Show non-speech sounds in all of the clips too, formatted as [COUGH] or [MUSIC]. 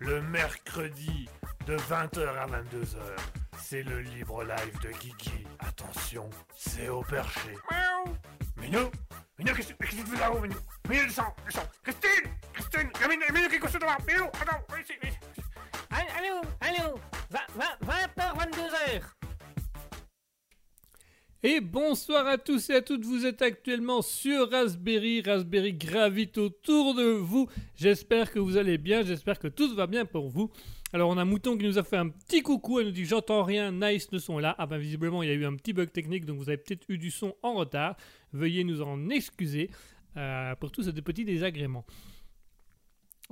le mercredi de 20h à 22h. C'est le libre live de Guigui. Attention, c'est au perché. Miaou Minou Minou, qu'est-ce que tu fais là-haut, Minou Minou, descends, descends Christine Christine Minou, Minou, qu'est-ce que tu Minou, attends, viens ici, viens ici. Allô, allô 20h, 22h Et bonsoir à tous et à toutes, vous êtes actuellement sur Raspberry, Raspberry gravite autour de vous. J'espère que vous allez bien, j'espère que tout va bien pour vous. Alors on a Mouton qui nous a fait un petit coucou, elle nous dit j'entends rien, nice le son là. Ah ben visiblement il y a eu un petit bug technique donc vous avez peut-être eu du son en retard. Veuillez nous en excuser euh, pour tous ces petits désagréments.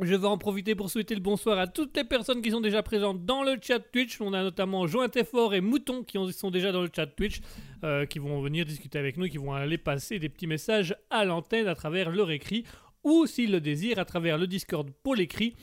Je vais en profiter pour souhaiter le bonsoir à toutes les personnes qui sont déjà présentes dans le chat Twitch. On a notamment Joint Fort et Mouton qui ont- sont déjà dans le chat Twitch, euh, qui vont venir discuter avec nous, qui vont aller passer des petits messages à l'antenne à travers leur écrit, ou s'ils le désirent, à travers le Discord pour l'écrit.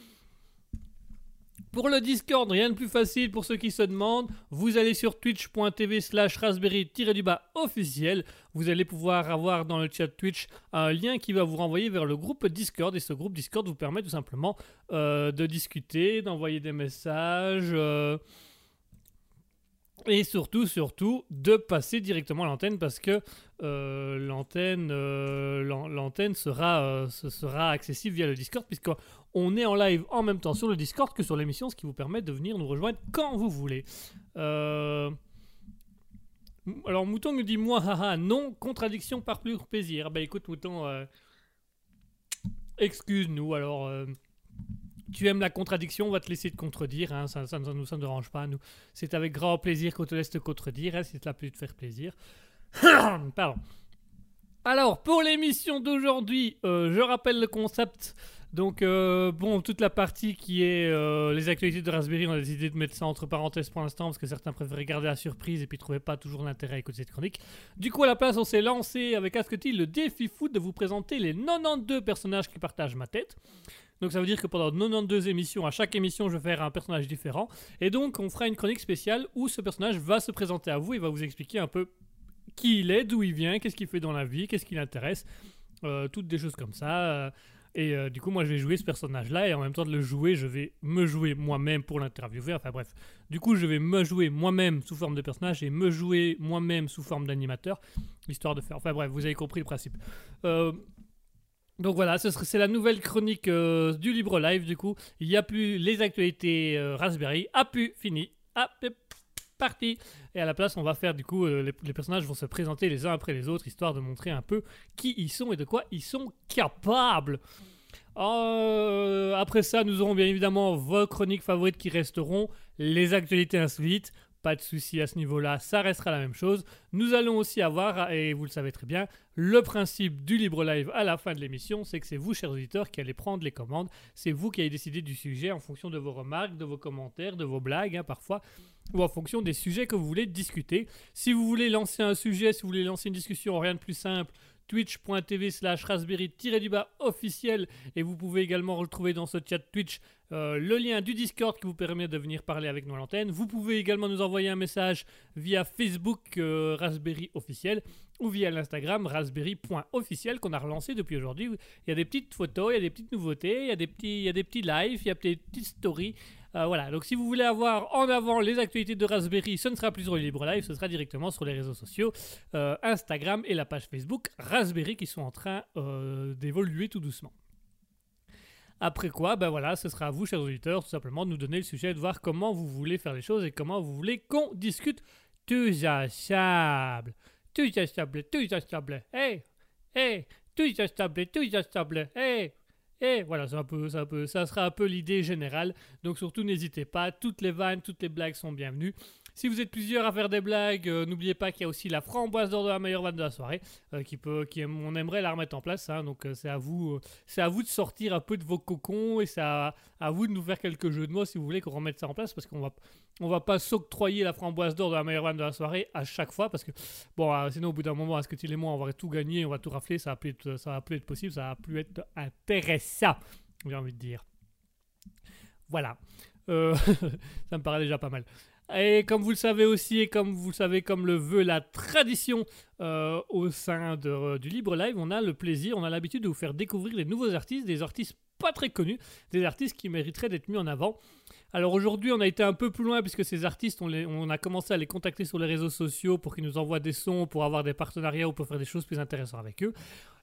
Pour le Discord, rien de plus facile pour ceux qui se demandent. Vous allez sur twitch.tv slash raspberry-du-bas officiel. Vous allez pouvoir avoir dans le chat Twitch un lien qui va vous renvoyer vers le groupe Discord. Et ce groupe Discord vous permet tout simplement euh, de discuter, d'envoyer des messages. euh, et surtout, surtout, de passer directement à l'antenne parce que euh, l'antenne, euh, l'an- l'antenne sera, euh, sera accessible via le Discord puisqu'on est en live en même temps sur le Discord que sur l'émission, ce qui vous permet de venir nous rejoindre quand vous voulez. Alors Mouton nous dit moi haha non contradiction par plus plaisir. Bah écoute Mouton, excuse-nous alors. Tu aimes la contradiction, on va te laisser te contredire, hein, ça, nous ça ne dérange pas. Nous, c'est avec grand plaisir qu'on te laisse te contredire, hein, si cela peut te faire plaisir. [COUGHS] Pardon. Alors, pour l'émission d'aujourd'hui, euh, je rappelle le concept. Donc, euh, bon, toute la partie qui est euh, les actualités de Raspberry, on a décidé de mettre ça entre parenthèses pour l'instant parce que certains préféraient garder la surprise et puis trouvaient pas toujours l'intérêt à écouter cette chronique. Du coup, à la place, on s'est lancé avec Asketil le défi foot de vous présenter les 92 personnages qui partagent ma tête. Donc ça veut dire que pendant 92 émissions, à chaque émission, je vais faire un personnage différent. Et donc, on fera une chronique spéciale où ce personnage va se présenter à vous et va vous expliquer un peu qui il est, d'où il vient, qu'est-ce qu'il fait dans la vie, qu'est-ce qui l'intéresse, euh, toutes des choses comme ça. euh, et euh, du coup, moi, je vais jouer ce personnage-là et en même temps de le jouer, je vais me jouer moi-même pour l'interviewer. Enfin bref, du coup, je vais me jouer moi-même sous forme de personnage et me jouer moi-même sous forme d'animateur, histoire de faire. Enfin bref, vous avez compris le principe. Donc voilà, c'est la nouvelle chronique du Libre Live du coup. Il n'y a plus les actualités Raspberry. A pu, fini. Hop, Et à la place, on va faire du coup, euh, les, les personnages vont se présenter les uns après les autres, histoire de montrer un peu qui ils sont et de quoi ils sont capables. Euh, après ça, nous aurons bien évidemment vos chroniques favorites qui resteront, les actualités insolites. Pas de souci à ce niveau-là, ça restera la même chose. Nous allons aussi avoir, et vous le savez très bien, le principe du libre live à la fin de l'émission, c'est que c'est vous, chers auditeurs, qui allez prendre les commandes. C'est vous qui allez décider du sujet en fonction de vos remarques, de vos commentaires, de vos blagues, hein, parfois, ou en fonction des sujets que vous voulez discuter. Si vous voulez lancer un sujet, si vous voulez lancer une discussion, rien de plus simple, twitch.tv slash raspberry-du-bas officiel et vous pouvez également retrouver dans ce chat Twitch euh, le lien du Discord qui vous permet de venir parler avec nous à l'antenne. Vous pouvez également nous envoyer un message via Facebook euh, Raspberry officiel ou via l'Instagram raspberry.officiel qu'on a relancé depuis aujourd'hui. Il y a des petites photos, il y a des petites nouveautés, il y a des petits, il y a des petits lives, il y a des petites stories. Euh, voilà, donc si vous voulez avoir en avant les actualités de Raspberry, ce ne sera plus sur le Libre ce sera directement sur les réseaux sociaux, euh, Instagram et la page Facebook Raspberry qui sont en train euh, d'évoluer tout doucement. Après quoi, ben voilà, ce sera à vous, chers auditeurs, tout simplement de nous donner le sujet, de voir comment vous voulez faire les choses et comment vous voulez qu'on discute tous ensemble. Tous ensemble, tous ensemble. Hey, hey, tous ensemble, tous ensemble. Hey, hey. Voilà, un peu, ça sera un peu l'idée générale. Donc surtout, n'hésitez pas, toutes les vannes, toutes les blagues sont bienvenues. Si vous êtes plusieurs à faire des blagues, euh, n'oubliez pas qu'il y a aussi la framboise d'or de la meilleure vanne de la soirée, euh, qui peut, qui on aimerait la remettre en place. hein. donc euh, c'est à vous, euh, c'est à vous de sortir un peu de vos cocons et c'est à, à vous de nous faire quelques jeux de mots si vous voulez qu'on remette ça en place, parce qu'on va, on va pas s'octroyer la framboise d'or de la meilleure vanne de la soirée à chaque fois, parce que bon, sinon au bout d'un moment, est-ce que tu et moi, on va tout gagner, on va tout rafler, ça va plus ça va plus être possible, ça va plus être intéressant, j'ai envie de dire. Voilà. [LAUGHS] Ça me paraît déjà pas mal. Et comme vous le savez aussi, et comme vous le savez, comme le veut la tradition euh, au sein euh, du Libre Live, on a le plaisir, on a l'habitude de vous faire découvrir les nouveaux artistes, des artistes pas très connus, des artistes qui mériteraient d'être mis en avant. Alors aujourd'hui, on a été un peu plus loin puisque ces artistes, on a commencé à les contacter sur les réseaux sociaux pour qu'ils nous envoient des sons, pour avoir des partenariats ou pour faire des choses plus intéressantes avec eux.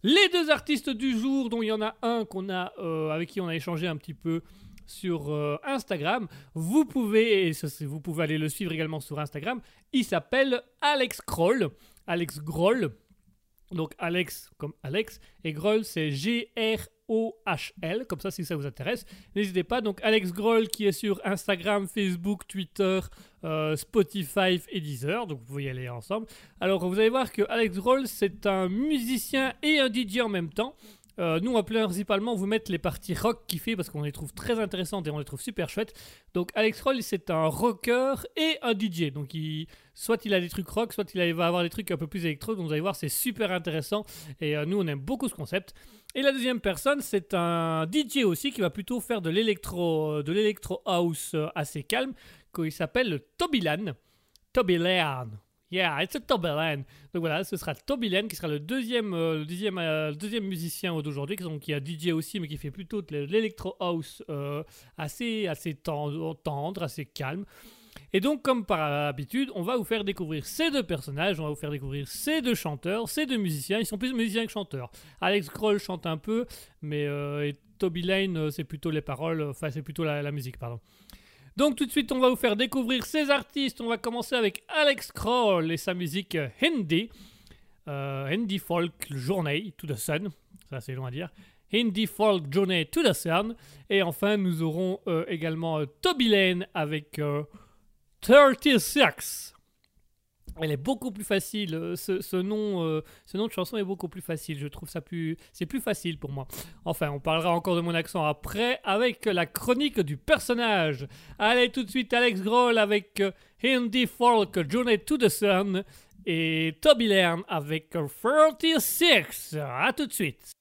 Les deux artistes du jour, dont il y en a un qu'on a, euh, avec qui on a échangé un petit peu sur euh, Instagram, vous pouvez, et vous pouvez aller le suivre également sur Instagram. Il s'appelle Alex Kroll. Alex Groll. Donc Alex comme Alex et Groll c'est G-R-O-H-L, comme ça si ça vous intéresse. N'hésitez pas, donc Alex Groll qui est sur Instagram, Facebook, Twitter, euh, Spotify et Deezer, donc vous pouvez y aller ensemble. Alors vous allez voir que Alex Groll c'est un musicien et un DJ en même temps. Euh, nous, on va principalement vous mettre les parties rock qu'il fait parce qu'on les trouve très intéressantes et on les trouve super chouettes. Donc, Alex Roll, c'est un rocker et un DJ. Donc, soit il a des trucs rock, soit il va avoir des trucs un peu plus électro. Donc, vous allez voir, c'est super intéressant. Et euh, nous, on aime beaucoup ce concept. Et la deuxième personne, c'est un DJ aussi qui va plutôt faire de l'électro, de l'électro house euh, assez calme. Il s'appelle Tobylan. Tobylan. Yeah, it's a Tobylan. Donc voilà, ce sera Tobylan qui sera le deuxième, euh, le deuxième, euh, le deuxième musicien d'aujourd'hui, qui a DJ aussi, mais qui fait plutôt de l'électro house euh, assez, assez tendre, assez calme. Et donc, comme par habitude, on va vous faire découvrir ces deux personnages, on va vous faire découvrir ces deux chanteurs, ces deux musiciens. Ils sont plus musiciens que chanteurs. Alex Kroll chante un peu, mais Toby Lane, c'est plutôt les paroles, enfin, c'est plutôt la musique, pardon. Donc tout de suite, on va vous faire découvrir ces artistes. On va commencer avec Alex Kroll et sa musique euh, Hindi. Euh, Hindi Folk Journey to the Sun. Ça, c'est long à dire. Hindi Folk Journey to the Sun. Et enfin, nous aurons euh, également euh, Toby Lane avec euh, 36. Elle est beaucoup plus facile. euh, Ce, nom, euh, ce nom de chanson est beaucoup plus facile. Je trouve ça plus, c'est plus facile pour moi. Enfin, on parlera encore de mon accent après avec la chronique du personnage. Allez tout de suite, Alex Grohl avec euh, Hindi Folk Journey to the Sun et Toby Lane avec euh, 36. À tout de suite.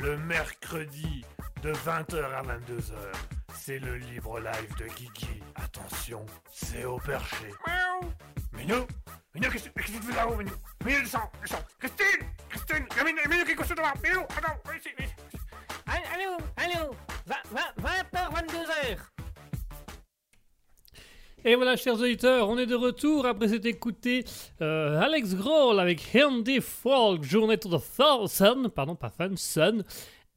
Le mercredi de 20h à 22h. C'est le libre live de Guigui. Attention, c'est au perché. Miaou. Minou Minou, qu'est-ce qu'est-ce que tu fais là-haut, Minou Minou, descends, descends Christine Christine Minou, Minou, qui est couché devant Minou, attends, ici, ici. Allô, allô, Et voilà, chers auditeurs, on est de retour après s'être écouté euh, Alex Grohl avec Handy Folk, Journée to the pardon, pas Fun.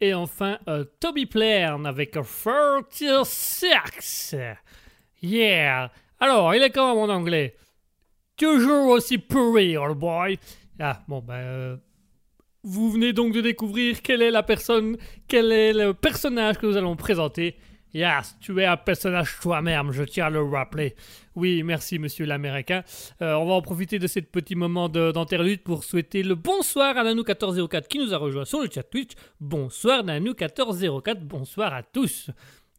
Et enfin, euh, Toby Plairn avec 36. Yeah! Alors, il est quand même en anglais? Toujours aussi pourri, old boy. Ah, bon, ben. euh, vous venez donc de découvrir quelle est la personne, quel est le personnage que nous allons présenter. Yes, tu es un personnage toi-même, je tiens à le rappeler. Oui, merci monsieur l'américain. Euh, on va en profiter de ce petit moment de- d'interlude pour souhaiter le bonsoir à Nanou1404 qui nous a rejoint sur le chat Twitch. Bonsoir Nanou1404, bonsoir à tous.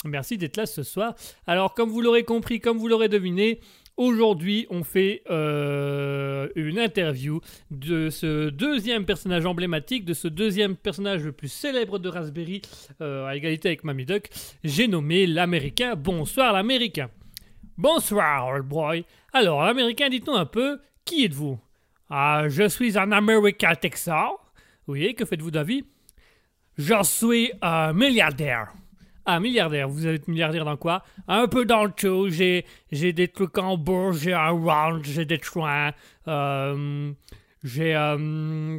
Merci d'être là ce soir. Alors, comme vous l'aurez compris, comme vous l'aurez deviné, aujourd'hui, on fait euh, une interview de ce deuxième personnage emblématique, de ce deuxième personnage le plus célèbre de Raspberry, euh, à égalité avec Mamie Duck. J'ai nommé l'Américain. Bonsoir l'Américain. Bonsoir, old boy. Alors, l'Américain, dites-nous un peu, qui êtes-vous? Ah, je suis un Américain texan. Oui, que faites-vous d'avis Je suis un milliardaire. Ah, milliardaire. Vous êtes milliardaire dans quoi? Un peu dans le tout. J'ai, j'ai des trucs en bourse, j'ai un ranch, j'ai des trains. euh, j'ai... euh,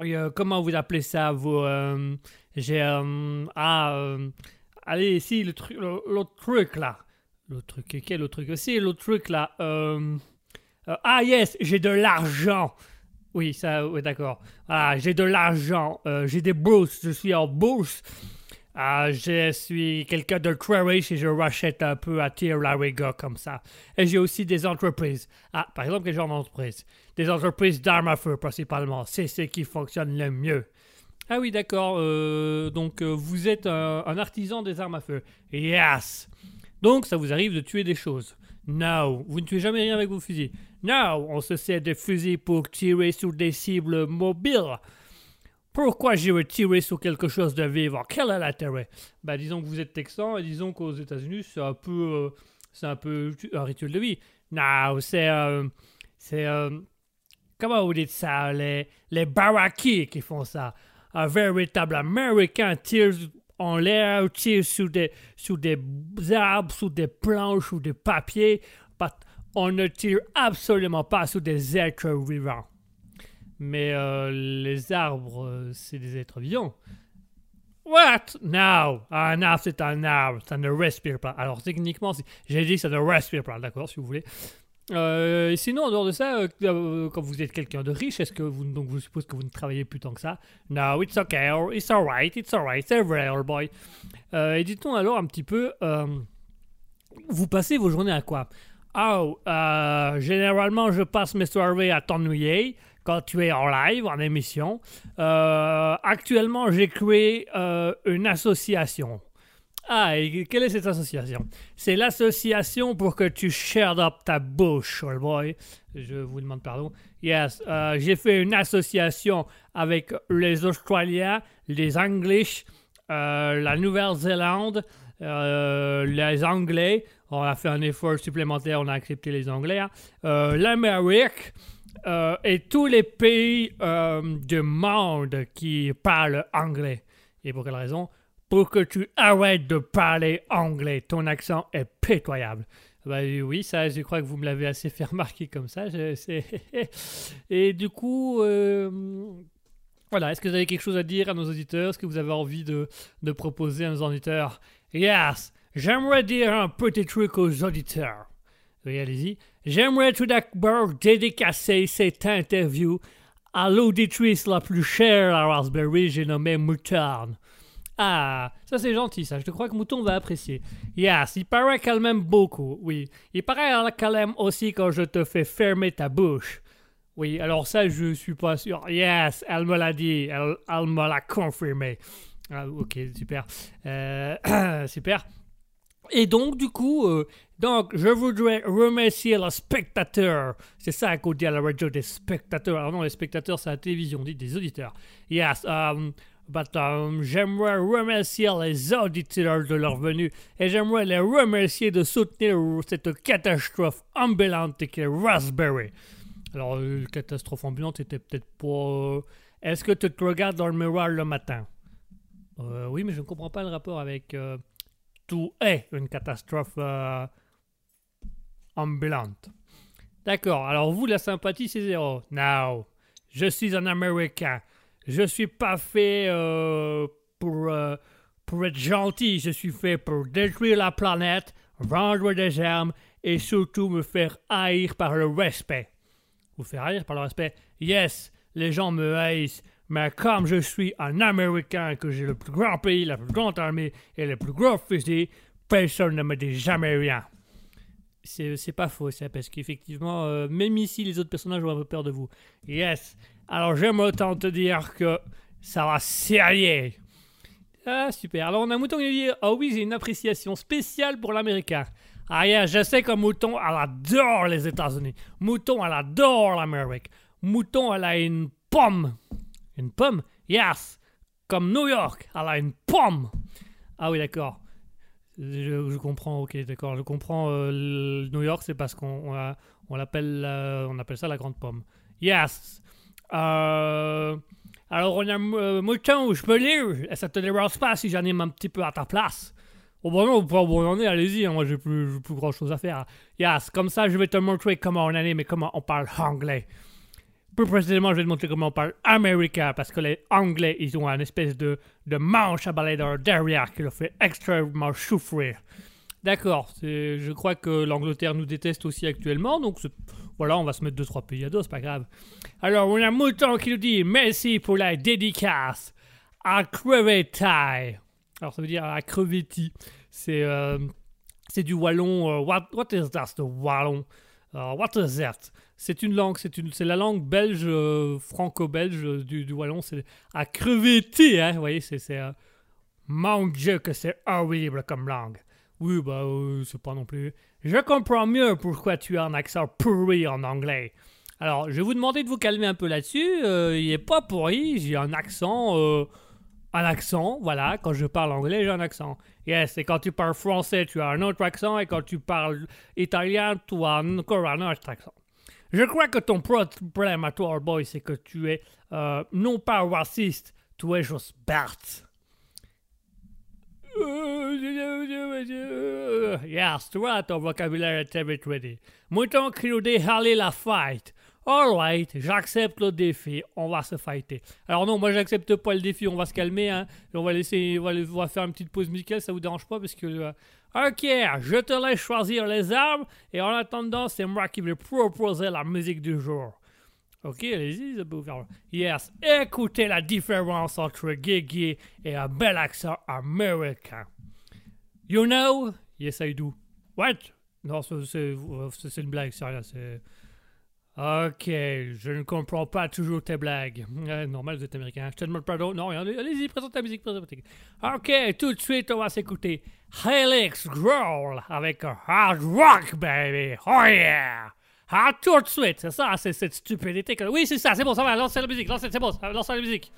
euh, comment vous appelez ça, vous J'ai... ah... allez, ici, le truc, l'autre truc, là. L'autre truc, quel autre truc aussi? L'autre truc, là. ah, yes, j'ai de l'argent. Oui, ça, oui, d'accord. Ah, j'ai de l'argent. j'ai des bourses. Je suis en bourse. Ah, je suis quelqu'un de riche et je rachète un peu à tir la rigueur comme ça. Et j'ai aussi des entreprises. Ah, par exemple, quel genre d'entreprise Des entreprises d'armes à feu principalement. C'est ce qui fonctionne le mieux. Ah oui, d'accord. euh, donc, euh, vous êtes un, un artisan des armes à feu. Yes. Donc, ça vous arrive de tuer des choses. No, vous ne tuez jamais rien avec vos fusils. No, on se sert des fusils pour tirer sur des cibles mobiles. Pourquoi j'irais tirer sur quelque chose de vivant Quel est l'intérêt? Bah, disons que vous êtes texan et disons qu'aux États-Unis, c'est un peu, euh, un peu un rituel de vie. Non, c'est, euh, c'est, euh, comment vous dites ça? Les, les qui font ça. Un véritable Américain tire en l'air, tire sur des, sur des arbres, sur des planches, sur des papiers. On ne tire absolument pas sur des êtres vivants. Mais euh, les arbres, euh, c'est des êtres vivants. What? No. Un arbre, c'est un arbre. Ça ne respire pas. Alors, techniquement, j'ai dit que ça ne respire pas. D'accord, si vous voulez. Euh, sinon, en dehors de ça, quand vous êtes quelqu'un de riche, est-ce que vous, donc, je suppose que vous ne travaillez plus tant que ça? No, it's okay. or It's alright. It's alright. C'est vrai, old boy. Et dites-nous alors un petit peu, vous passez vos journées à quoi? Oh, généralement, je passe mes soirées à t'ennuyer quand tu es en live, en émission. Euh, actuellement, j'ai créé euh, une association. Ah, et quelle est cette association? C'est l'association pour que tu shut up ta bouche, old boy. Je vous demande pardon. Yes, euh, j'ai fait une association avec les Australiens, les Anglais, la Nouvelle-Zélande, les Anglais. On a fait un effort supplémentaire, on a accepté les Anglais. hein. L'Amérique euh, et tous les pays euh, du monde qui parlent anglais. Et pour quelle raison? Pour que tu arrêtes de parler anglais. Ton accent est pitoyable. Bah oui, ça, je crois que vous me l'avez assez fait [LAUGHS] remarquer comme ça. [LAUGHS] Et du coup, euh, voilà, est-ce que vous avez quelque chose à dire à nos auditeurs? Est-ce que vous avez envie de proposer à nos auditeurs? Yes, j'aimerais dire un petit truc aux auditeurs. Allez-y. J'aimerais tout d'abord dédicacer cette interview à l'auditrice la plus chère à Raspberry, j'ai nommé Moutarde. Ah, ça c'est gentil, ça. Je crois que Mouton va apprécier. Yes, il paraît qu'elle m'aime beaucoup, oui. Il paraît qu'elle aime aussi quand je te fais fermer ta bouche. Oui, alors ça, je suis pas sûr. Yes, elle me l'a dit. Elle, elle me l'a confirmé. Ah, ok, super. Euh, [CLEARS THROAT] super. Et donc, du coup, euh, donc, je voudrais remercier le spectateur. C'est ça qu'on dit à la radio des spectateurs. Alors non, les spectateurs, c'est la télévision, on dit des auditeurs. Yes, um, But, um, j'aimerais remercier les auditeurs de leur venue et j'aimerais les remercier de soutenir cette catastrophe ambulante qui est Raspberry. Alors, euh, catastrophe ambulante était peut-être pas. euh, Est-ce que tu te regardes dans le miroir le matin? Euh, Oui, mais je ne comprends pas le rapport avec. euh, tout est une catastrophe ambulante. D'accord, alors vous, la sympathie, c'est zéro. Now, je suis un Américain. Je suis pas fait euh, pour, euh, pour être gentil. Je suis fait pour détruire la planète, vendre des armes et surtout me faire haïr par le respect. Vous faire haïr par le respect? Yes, les gens me haïssent. Mais comme je suis un Américain, que j'ai le plus grand pays, la plus grande armée et le plus gros fusil, personne ne me dit jamais rien. C'est pas faux, ça, parce qu'effectivement, euh, même ici, les autres personnages ont un peu peur de vous. Yes. Alors, j'aime autant te dire que ça va sérieux. Ah, super. Alors, on a Mouton qui dit Ah oui, j'ai une appréciation spéciale pour l'américain. Ah, yeah, je sais que Mouton, elle adore les États-Unis. Mouton, elle adore l'Amérique. Mouton, elle a une pomme. Une pomme? Yes. Comme New York, elle a une pomme. Ah oui, d'accord. Je, comprends, ok, d'accord. Je comprends. euh, New York, c'est parce qu'on on on l'appelle, appelle ça la grande pomme. Yes. Euh, alors, on a euh, Mouton, je peux lire. Ça te dérange pas si j'anime un petit peu à ta place? Oh, bon, bon, bon, on est, allez-y, hein, moi j'ai plus, plus grand chose à faire. Yes, comme ça, je vais te montrer comment on anime et comment on parle anglais. Plus précisément, je vais te montrer comment on parle américain, parce que les Anglais, ils ont un espèce de, de manche à balai dans derrière qui leur fait extrêmement souffrir. D'accord, je crois que l'Angleterre nous déteste aussi actuellement, donc voilà, on va se mettre deux trois pays à dos, c'est pas grave. Alors, on a Mouton qui nous dit merci pour la dédicace à Crevetaille. Alors, ça veut dire à Crevetti. C'est euh, du wallon. euh, what, what is that, the wallon? Uh, what is that? C'est une langue, c'est la langue belge, euh, franco-belge euh, du, wallon. C'est à crevetter, hein. Vous voyez, c'est, euh, mon Dieu que c'est horrible comme langue. Oui, bah, c'est pas non plus. Je comprends mieux pourquoi tu as un accent pourri en anglais. Alors, je vais vous demander de vous calmer un peu là-dessus. il est pas pourri, j'ai un accent. un accent, voilà. Quand je parle anglais, j'ai un accent. Yes, et quand tu parles français, tu as un autre accent, et quand tu parles italien, tu as encore un autre accent. Je crois que ton pro- problème à toi, old boy, c'est que tu es euh, non pas raciste, tu es juste Bert. Yes, tu vois, ton vocabulaire est très ready. Mouton dit aller la fight. Alright, j'accepte le défi, on va se fighter. Alors non, moi j'accepte pas le défi, on va se calmer, hein. On va laisser, on va, on va faire une petite pause musicale, ça vous dérange pas parce que... euh, ok, je te laisse choisir les armes, et en attendant, c'est moi qui vais proposer la musique du jour. Ok, allez-y, ça peut. Yes, écoutez la différence entre Gigi et un bel accent américain. You know? Yes, I do. What? Non, c'est une blague, c'est rien, c'est... Ok, je ne comprends pas toujours tes blagues. Euh, normal, vous êtes américain. Je te demande pardon. Non, allez- allez-y, présente ta musique, présente. Ok, tout de suite, on va s'écouter Helix Growl avec hard rock, baby. Oh yeah! Ah, tout de suite, c'est ça, c'est cette stupidité que... Oui, c'est ça, c'est bon, ça va, lancez la musique, lancez, c'est bon, lancez la musique.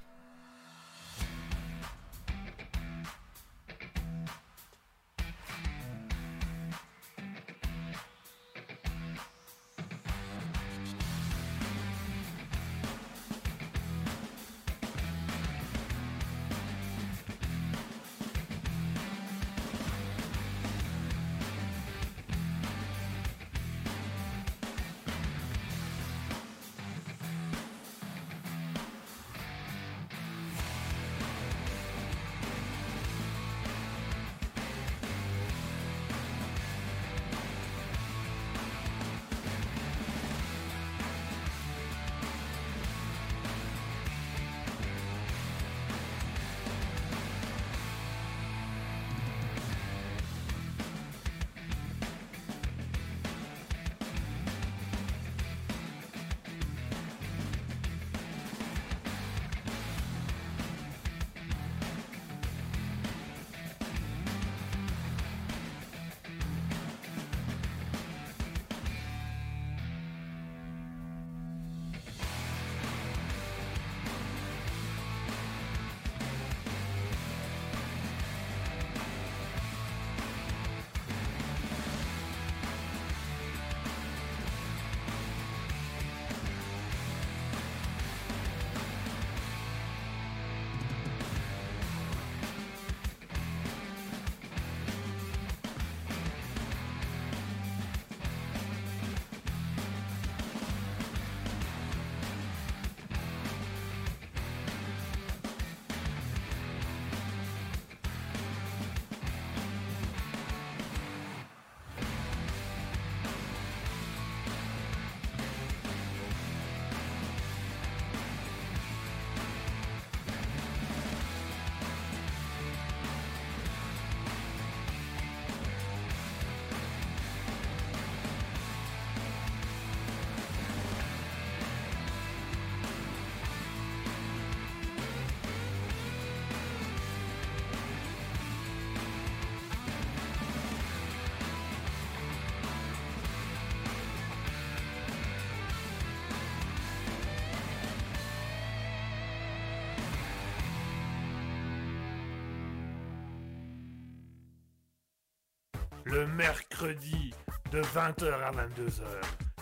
20h à 22h.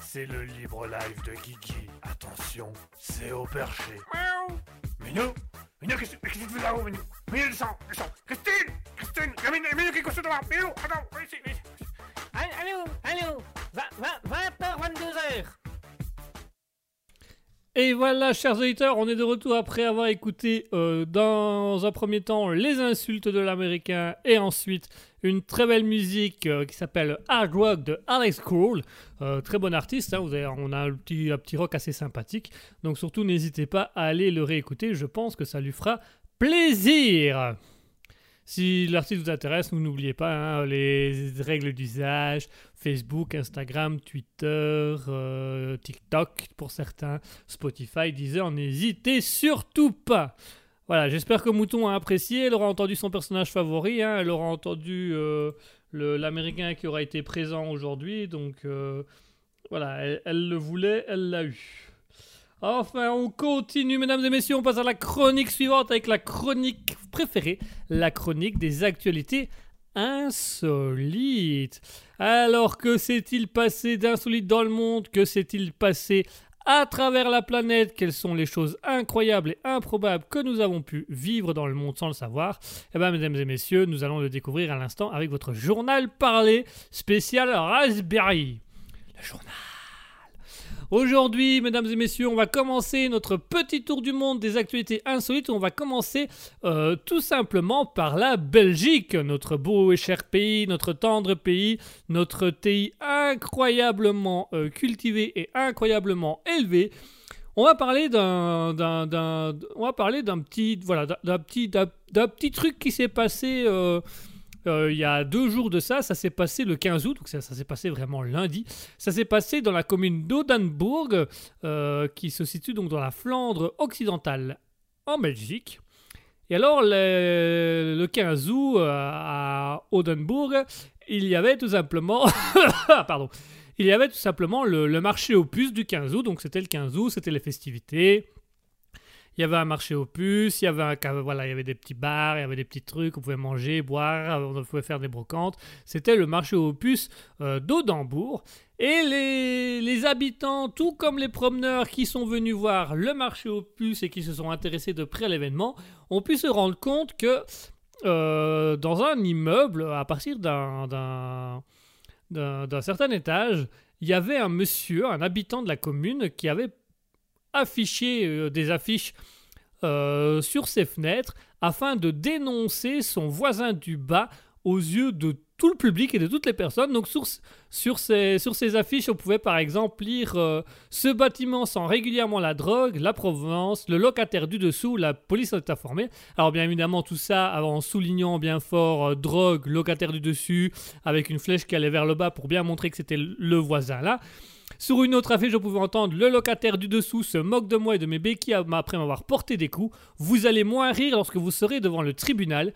C'est le libre live de Guigui. Attention, c'est au perché. Miaou. Minou Minou, qu'est-ce que tu fais là-haut, Minou Minou, descends, descends Christine Christine Minou, Minou qui est couché devant Minou, attends, viens ici, viens ici Allô, allô, Et voilà, chers auditeurs, on est de retour après avoir écouté euh, dans un premier temps les insultes de l'américain et ensuite une très belle musique euh, qui s'appelle Hard Rock de Alex Kroll. Euh, très bon artiste, hein, vous avez, on a un petit, un petit rock assez sympathique. Donc surtout, n'hésitez pas à aller le réécouter, je pense que ça lui fera plaisir. Si l'artiste vous intéresse, n'oubliez pas hein, les règles d'usage, Facebook, Instagram, Twitter, euh, TikTok pour certains, Spotify, Deezer, n'hésitez surtout pas. Voilà, j'espère que Mouton a apprécié, elle aura entendu son personnage favori, hein, elle aura entendu euh, l'Américain qui aura été présent aujourd'hui, donc euh, voilà, elle le voulait, elle l'a eu. Enfin, on continue, mesdames et messieurs, on passe à la chronique suivante avec la chronique préférée, la chronique des actualités insolites. Alors, que s'est-il passé d'insolite dans le monde? Que s'est-il passé à travers la planète? Quelles sont les choses incroyables et improbables que nous avons pu vivre dans le monde sans le savoir? Eh bien, mesdames et messieurs, nous allons le découvrir à l'instant avec votre journal parlé spécial Raspberry. Le journal. Aujourd'hui, mesdames et messieurs, on va commencer notre petit tour du monde des actualités insolites. On va commencer euh, tout simplement par la Belgique, notre beau et cher pays, notre tendre pays, notre pays incroyablement euh, cultivé et incroyablement élevé. On va parler d'un, on va parler d'un petit, voilà, d'un, petit, d'un, petit truc qui s'est passé. euh, il y a deux jours de ça, ça s'est passé le 15 août, donc ça, s'est passé vraiment lundi. Ça s'est passé dans la commune d'Odenburg, euh, qui se situe donc dans la Flandre occidentale en Belgique. Et alors, le, le 15 août, euh, à Odenburg, il y avait tout simplement... [LAUGHS] Pardon. Il y avait tout simplement le, le marché aux puces du 15 août, donc c'était le 15 août, c'était les festivités. Il y avait un marché aux puces, il y avait un, voilà, il y avait des petits bars, il y avait des petits trucs, on pouvait manger, boire, on pouvait faire des brocantes. C'était le marché aux puces euh, d'Audembourg. Et les, les habitants, tout comme les promeneurs qui sont venus voir le marché aux puces et qui se sont intéressés de près à l'événement, ont pu se rendre compte que euh, dans un immeuble, à partir d'un certain étage, il y avait un monsieur, un habitant de la commune, qui avait affiché euh, des affiches euh, sur ses fenêtres afin de dénoncer son voisin du bas aux yeux de tout le public et de toutes les personnes. Donc sur, sur, ces, sur ces affiches, on pouvait par exemple lire euh, Ce bâtiment sent régulièrement la drogue, la provenance, le locataire du dessous, la police est informée. Alors bien évidemment tout ça en soulignant bien fort drogue, locataire du dessus, avec une flèche qui allait vers le bas pour bien montrer que c'était le voisin là. Sur une autre affiche, je pouvais entendre le locataire du dessous se moque de moi et de mes béquilles après m'avoir porté des coups. Vous allez moins rire lorsque vous serez devant le tribunal.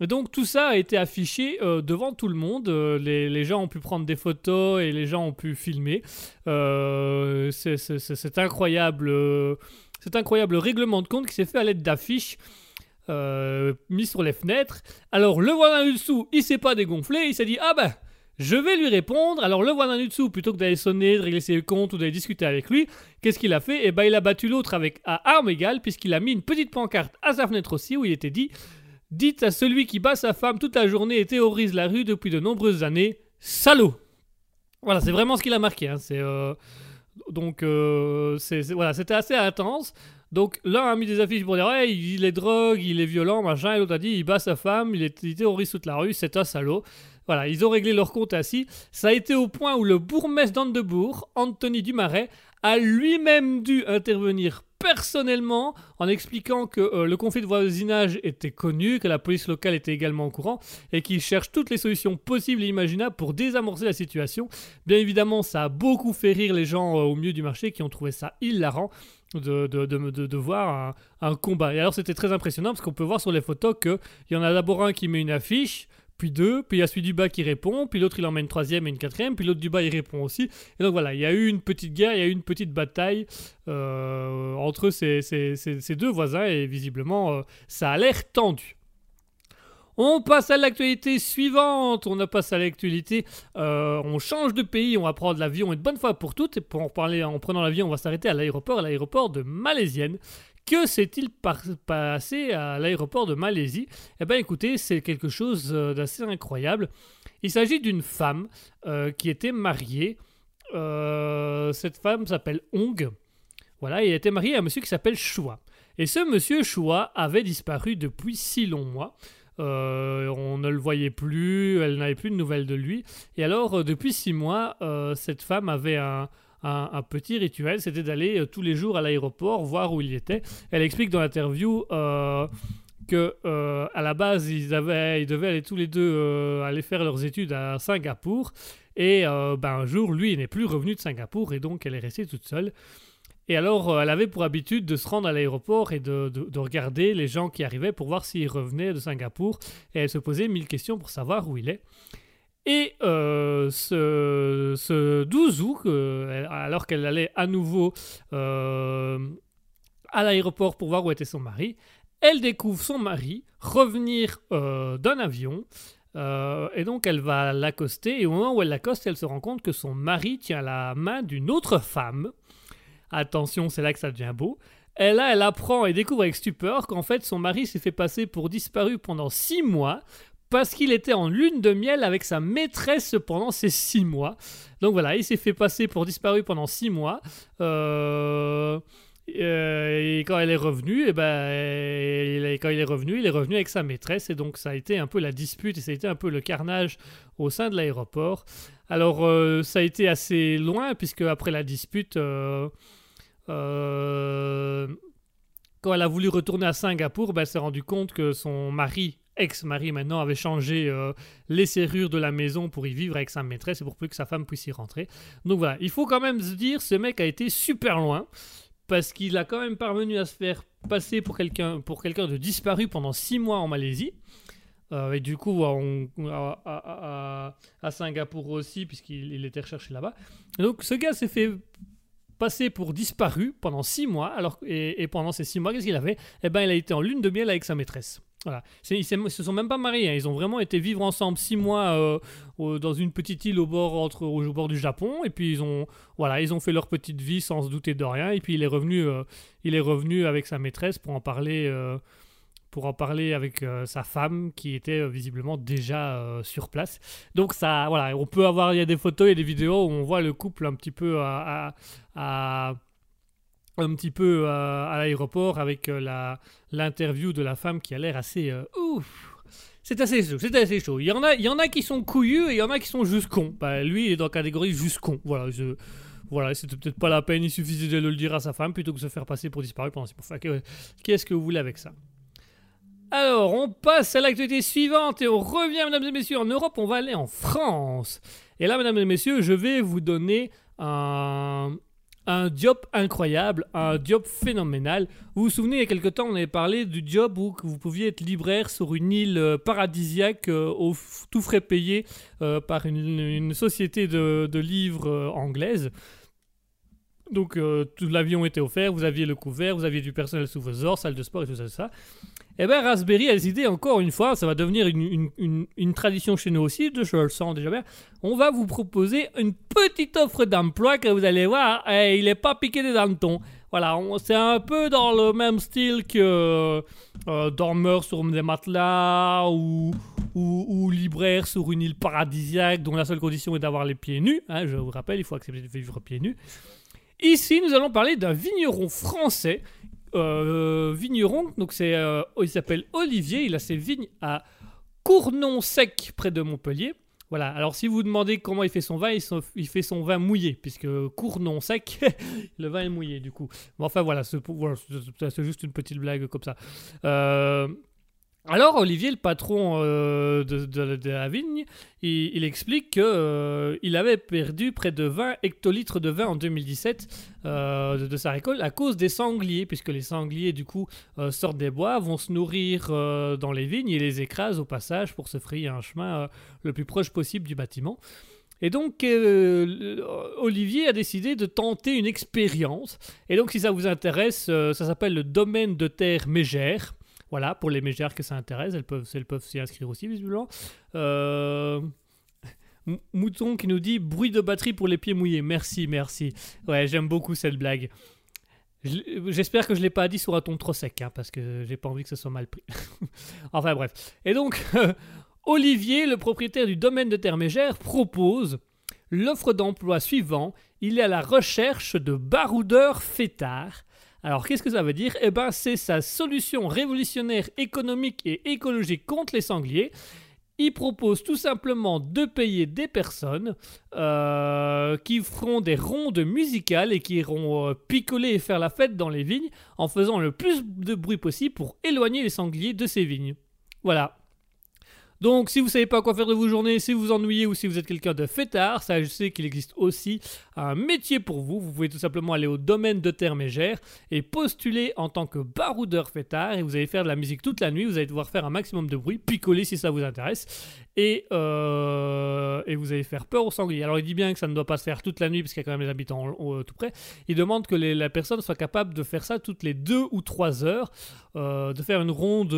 Et donc tout ça a été affiché euh, devant tout le monde. Euh, les, gens ont pu prendre des photos et les gens ont pu filmer. Euh, c'est- incroyable, cet incroyable règlement de compte qui s'est fait à l'aide d'affiches. mis sur les fenêtres. Alors le voisin du dessous, il s'est pas dégonflé, il s'est dit ah ben je vais lui répondre. Alors le dessous, plutôt que d'aller sonner, de régler ses comptes ou d'aller discuter avec lui, qu'est-ce qu'il a fait? Eh ben il a battu l'autre avec à arme égale puisqu'il a mis une petite pancarte à sa fenêtre aussi où il était dit Dites à celui qui bat sa femme toute la journée et terrorise la rue depuis de nombreuses années, salaud. Voilà, c'est vraiment ce qu'il a marqué. hein. C'est euh, donc euh, c'est- voilà, c'était assez intense. Donc l'un a mis des affiches pour dire ouais, il est drogue, il est violent, machin, et l'autre a dit il bat sa femme, il, est, il terrorise toute la rue, c'est un salaud. Voilà, ils ont réglé leur compte assis. Ça a été au point où le bourgmestre d'Andebourg, Anthony Dumaret, a lui-même dû intervenir personnellement en expliquant que euh, le conflit de voisinage était connu, que la police locale était également au courant et qu'il cherche toutes les solutions possibles et imaginables pour désamorcer la situation. Bien évidemment, ça a beaucoup fait rire les gens euh, au milieu du marché qui ont trouvé ça hilarant de, de, de, de- de voir un, un combat. Et alors c'était très impressionnant parce qu'on peut voir sur les photos qu'il y en a d'abord un qui met une affiche, puis deux, puis il y a celui du bas qui répond, puis l'autre il met une troisième et une quatrième, puis l'autre du bas il répond aussi. Et donc voilà, il y a eu une petite guerre, il y a eu une petite bataille euh, entre ces, ces- ces- deux voisins et visiblement euh, ça a l'air tendu. On passe à l'actualité suivante. On passe à l'actualité. euh, on change de pays. On va prendre l'avion une bonne fois pour toutes. Et pour en parler en prenant l'avion, on va s'arrêter à l'aéroport, à l'aéroport de Malaisienne. Que s'est-il passé à l'aéroport de Malaisie? Eh bien, écoutez, c'est quelque chose euh, d'assez incroyable. Il s'agit d'une femme euh, qui était mariée. Euh, cette femme s'appelle Ong. Voilà, et elle était mariée à un monsieur qui s'appelle Chua. Et ce monsieur Chua avait disparu depuis six longs mois. On ne le voyait plus, elle n'avait plus de nouvelles de lui. Et alors, depuis six mois, cette femme avait un, un- petit rituel, c'était d'aller euh, tous les jours à l'aéroport voir où il était. Elle explique dans l'interview euh, que euh, à la base, ils, avaient, ils devaient aller tous les deux aller faire leurs études à Singapour. Et ben, un jour, lui, il n'est plus revenu de Singapour et donc elle est restée toute seule. Et alors, elle avait pour habitude de se rendre à l'aéroport et de, de- de regarder les gens qui arrivaient pour voir s'ils revenaient de Singapour. Et elle se posait mille questions pour savoir où il est. Et euh, ce, ce 12 août, euh, alors qu'elle allait à nouveau euh, à l'aéroport pour voir où était son mari, elle découvre son mari revenir d'un avion. et donc elle va l'accoster et au moment où elle l'accoste, elle se rend compte que son mari tient la main d'une autre femme. Attention, c'est là que ça devient beau. Elle apprend et découvre avec stupeur qu'en fait son mari s'est fait passer pour disparu pendant six mois parce qu'il était en lune de miel avec sa maîtresse pendant ces six mois. Donc voilà, il s'est fait passer pour disparu pendant six mois. Euh, euh, et quand elle est revenue, et ben, il est- quand il est revenu, il est revenu avec sa maîtresse. Et donc ça a été un peu la dispute et ça a été un peu le carnage au sein de l'aéroport. Alors euh, ça a été assez loin puisque après la dispute, quand elle a voulu retourner à Singapour, ben, elle s'est rendu compte que son mari, ex-mari maintenant, avait changé euh, les serrures de la maison pour y vivre avec sa maîtresse et pour plus que sa femme puisse y rentrer. Donc voilà, il faut quand même se dire, ce mec a été super loin parce qu'il a quand même parvenu à se faire passer pour quelqu'un pour quelqu'un de disparu pendant six mois en Malaisie. Euh, et du coup, à, Singapour aussi, puisqu'il il était recherché là-bas. Donc, ce gars s'est fait passer pour disparu pendant six mois. Alors, et, et pendant ces six mois, qu'est-ce qu'il avait? Eh ben, il a été en lune de miel avec sa maîtresse. Voilà. Ils se sont même pas mariés. hein. Ils ont vraiment été vivre ensemble six mois euh, dans une petite île au bord, entre, au bord du Japon. Et puis, ils ont, voilà, ils ont fait leur petite vie sans se douter de rien. Et puis, il est revenu, euh, il est revenu avec sa maîtresse pour en parler. euh, pour en parler avec sa femme qui était visiblement déjà sur place. Donc ça, voilà, on peut avoir, il y a des photos et des vidéos où on voit le couple un petit peu à- un petit peu euh, à l'aéroport avec euh, la l'interview de la femme qui a l'air assez euh, ouf. C'est assez chaud, c'est assez chaud. Il y en a, il y en a qui sont couillus et il y en a qui sont juste cons. Bah, lui est dans la catégorie juste con. Voilà, je, voilà, c'était peut-être pas la peine. Il suffisait de le dire à sa femme plutôt que de se faire passer pour disparu pendant. Enfin, que- Qu'est-ce que vous voulez avec ça? Alors, on passe à l'actualité suivante et on revient, mesdames et messieurs, en Europe, on va aller en France. Et là, mesdames et messieurs, je vais vous donner un, un job incroyable, un job phénoménal. Vous vous souvenez, il y a quelque temps, on avait parlé du job où vous pouviez être libraire sur une île euh, paradisiaque euh, au tout frais payé euh, par une, société de, livres euh, anglaise. Donc, euh, tout l'avion était offert, vous aviez le couvert, vous aviez du personnel sous vos ordres, salle de sport et tout ça. Eh bien, Raspberry décidé encore une fois, ça va devenir une, une- une- tradition chez nous aussi, je le sens déjà bien. On va vous proposer une petite offre d'emploi que vous allez voir, eh, il n'est pas piqué des hannetons. Voilà, c'est un peu dans le même style que euh, dormeur sur des matelas ou, ou, ou libraire sur une île paradisiaque dont la seule condition est d'avoir les pieds nus. hein, je vous rappelle, il faut accepter de vivre pieds nus. Ici, nous allons parler d'un vigneron français euh, vigneron, donc c'est, euh, il s'appelle Olivier, il a ses vignes à Cournon-Sec, près de Montpellier. Voilà, alors si vous vous demandez comment il fait son vin, il, fait son vin mouillé, puisque Cournon-Sec, [LAUGHS] le vin est mouillé du coup. Mais enfin voilà, c'est juste une petite blague comme ça. Euh, alors Olivier, le patron euh, de, la vigne, il, explique qu'il avait perdu près de 20 hectolitres de vin en 2017 euh, de, sa récolte à cause des sangliers, puisque les sangliers du coup euh, sortent des bois, vont se nourrir euh, dans les vignes et les écrasent au passage pour se frayer un chemin euh, le plus proche possible du bâtiment. Et donc, euh, Olivier a décidé de tenter une expérience. Et donc, si ça vous intéresse, euh, ça s'appelle le domaine de terre Mégère. Voilà, pour les mégères que ça intéresse, elles peuvent elles peuvent s'y inscrire aussi, visiblement. Euh, Mouton qui nous dit bruit de batterie pour les pieds mouillés. Merci, merci. Ouais, j'aime beaucoup cette blague. J'espère que je l'ai pas dit sur un ton trop sec, hein, parce que j'ai pas envie que ce soit mal pris. [LAUGHS] enfin bref. Et donc, [LAUGHS] Olivier, le propriétaire du domaine de terre mégère, propose l'offre d'emploi suivant. Il est à la recherche de baroudeurs fêtards. Alors, qu'est-ce que ça veut dire? Eh ben, c'est sa solution révolutionnaire économique et écologique contre les sangliers. Il propose tout simplement de payer des personnes euh, qui feront des rondes musicales et qui iront euh, picoler et faire la fête dans les vignes en faisant le plus de bruit possible pour éloigner les sangliers de ces vignes. Voilà. Donc, si vous savez pas quoi faire de vos journées, si vous vous ennuyez ou si vous êtes quelqu'un de fêtard, ça, je sais qu'il existe aussi un métier pour vous. Vous pouvez tout simplement aller au domaine de terre mégère et postuler en tant que baroudeur fêtard et vous allez faire de la musique toute la nuit. Vous allez devoir faire un maximum de bruit, picoler si ça vous intéresse et, euh, vous allez faire peur aux sangliers. Alors, il dit bien que ça ne doit pas se faire toute la nuit parce qu'il y a quand même les habitants euh, tout près. Il demande que la personne soit capable de faire ça toutes les deux ou trois heures, euh, de faire une ronde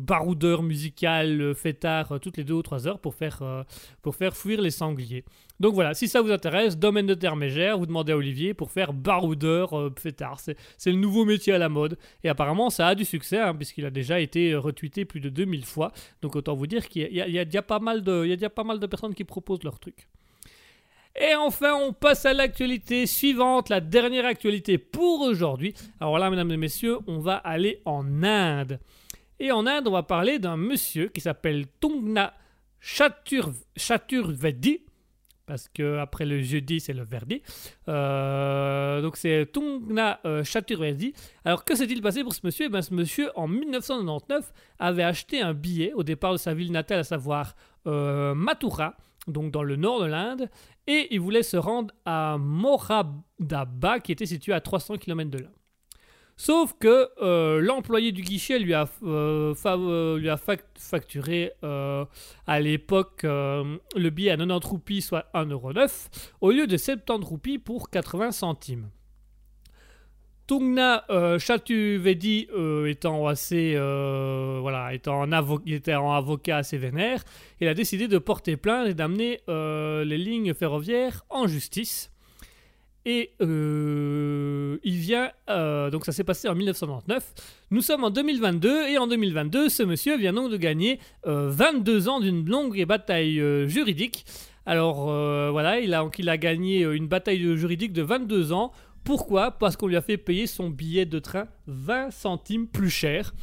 baroudeur musical fêtard toutes les deux ou trois heures pour faire, pour faire fuir les sangliers. Donc voilà, si ça vous intéresse, domaine de terre mégère, vous demandez à Olivier pour faire baroudeur euh, fêtard. C'est le nouveau métier à la mode. Et apparemment, ça a du succès, hein, puisqu'il a déjà été euh, retweeté plus de 2000 fois. Donc autant vous dire qu'il y y a- déjà pas mal de, personnes qui proposent leur truc. Et enfin, on passe à l'actualité suivante, la dernière actualité pour aujourd'hui. Alors là, mesdames et messieurs, on va aller en Inde. Et en Inde, on va parler d'un monsieur qui s'appelle Tungna Chatur, Chaturvedi. Parce que après le jeudi, c'est le verdi. Euh, donc c'est Tungna euh, Chaturvedi. Alors que s'est-il passé pour ce monsieur? Eh ben, Ce monsieur, en 1999, avait acheté un billet au départ de sa ville natale, à savoir euh, Mathura, donc dans le nord de l'Inde, et il voulait se rendre à Moradaba, qui était situé à 300 km de là. Sauf que euh, l'employé du guichet lui a, euh, euh, facturé à l'époque le billet à 90 roupies, soit 1,09€, au lieu de 70 roupies pour 80 centimes. Tungna Chatuvedi étant assez étant était avocat assez vénère, il a décidé de porter plainte et d'amener les lignes ferroviaires en justice. Et euh, il vient euh, donc ça s'est passé en 1999. Nous sommes en 2022 et en 2022 ce monsieur vient donc de gagner euh, 22 ans d'une longue bataille euh, juridique. Alors euh, voilà, il a, a gagné euh, une bataille juridique de 22 ans pourquoi? Parce qu'on lui a fait payer son billet de train 20 centimes plus cher.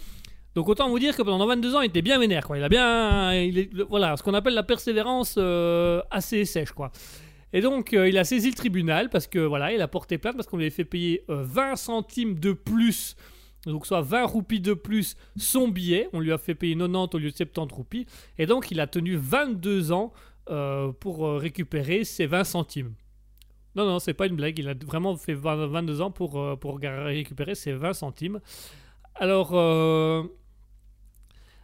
Donc autant vous dire que pendant 22 ans, il était bien vénère. Quoi. Il a bien, il voilà, ce qu'on appelle la persévérance euh, assez sèche, quoi. Et donc euh, il a saisi le tribunal parce que voilà, il a porté plainte parce qu'on lui avait fait payer euh, 20 centimes de plus. Donc soit 20 roupies de plus son billet, on lui a fait payer 90 au lieu de 70 roupies, et donc il a tenu 22 ans euh, pour euh, récupérer ses 20 centimes. Non, non, c'est pas une blague. Il a vraiment fait 20 22 ans pour, euh, pour récupérer ses 20 centimes. Alors, euh,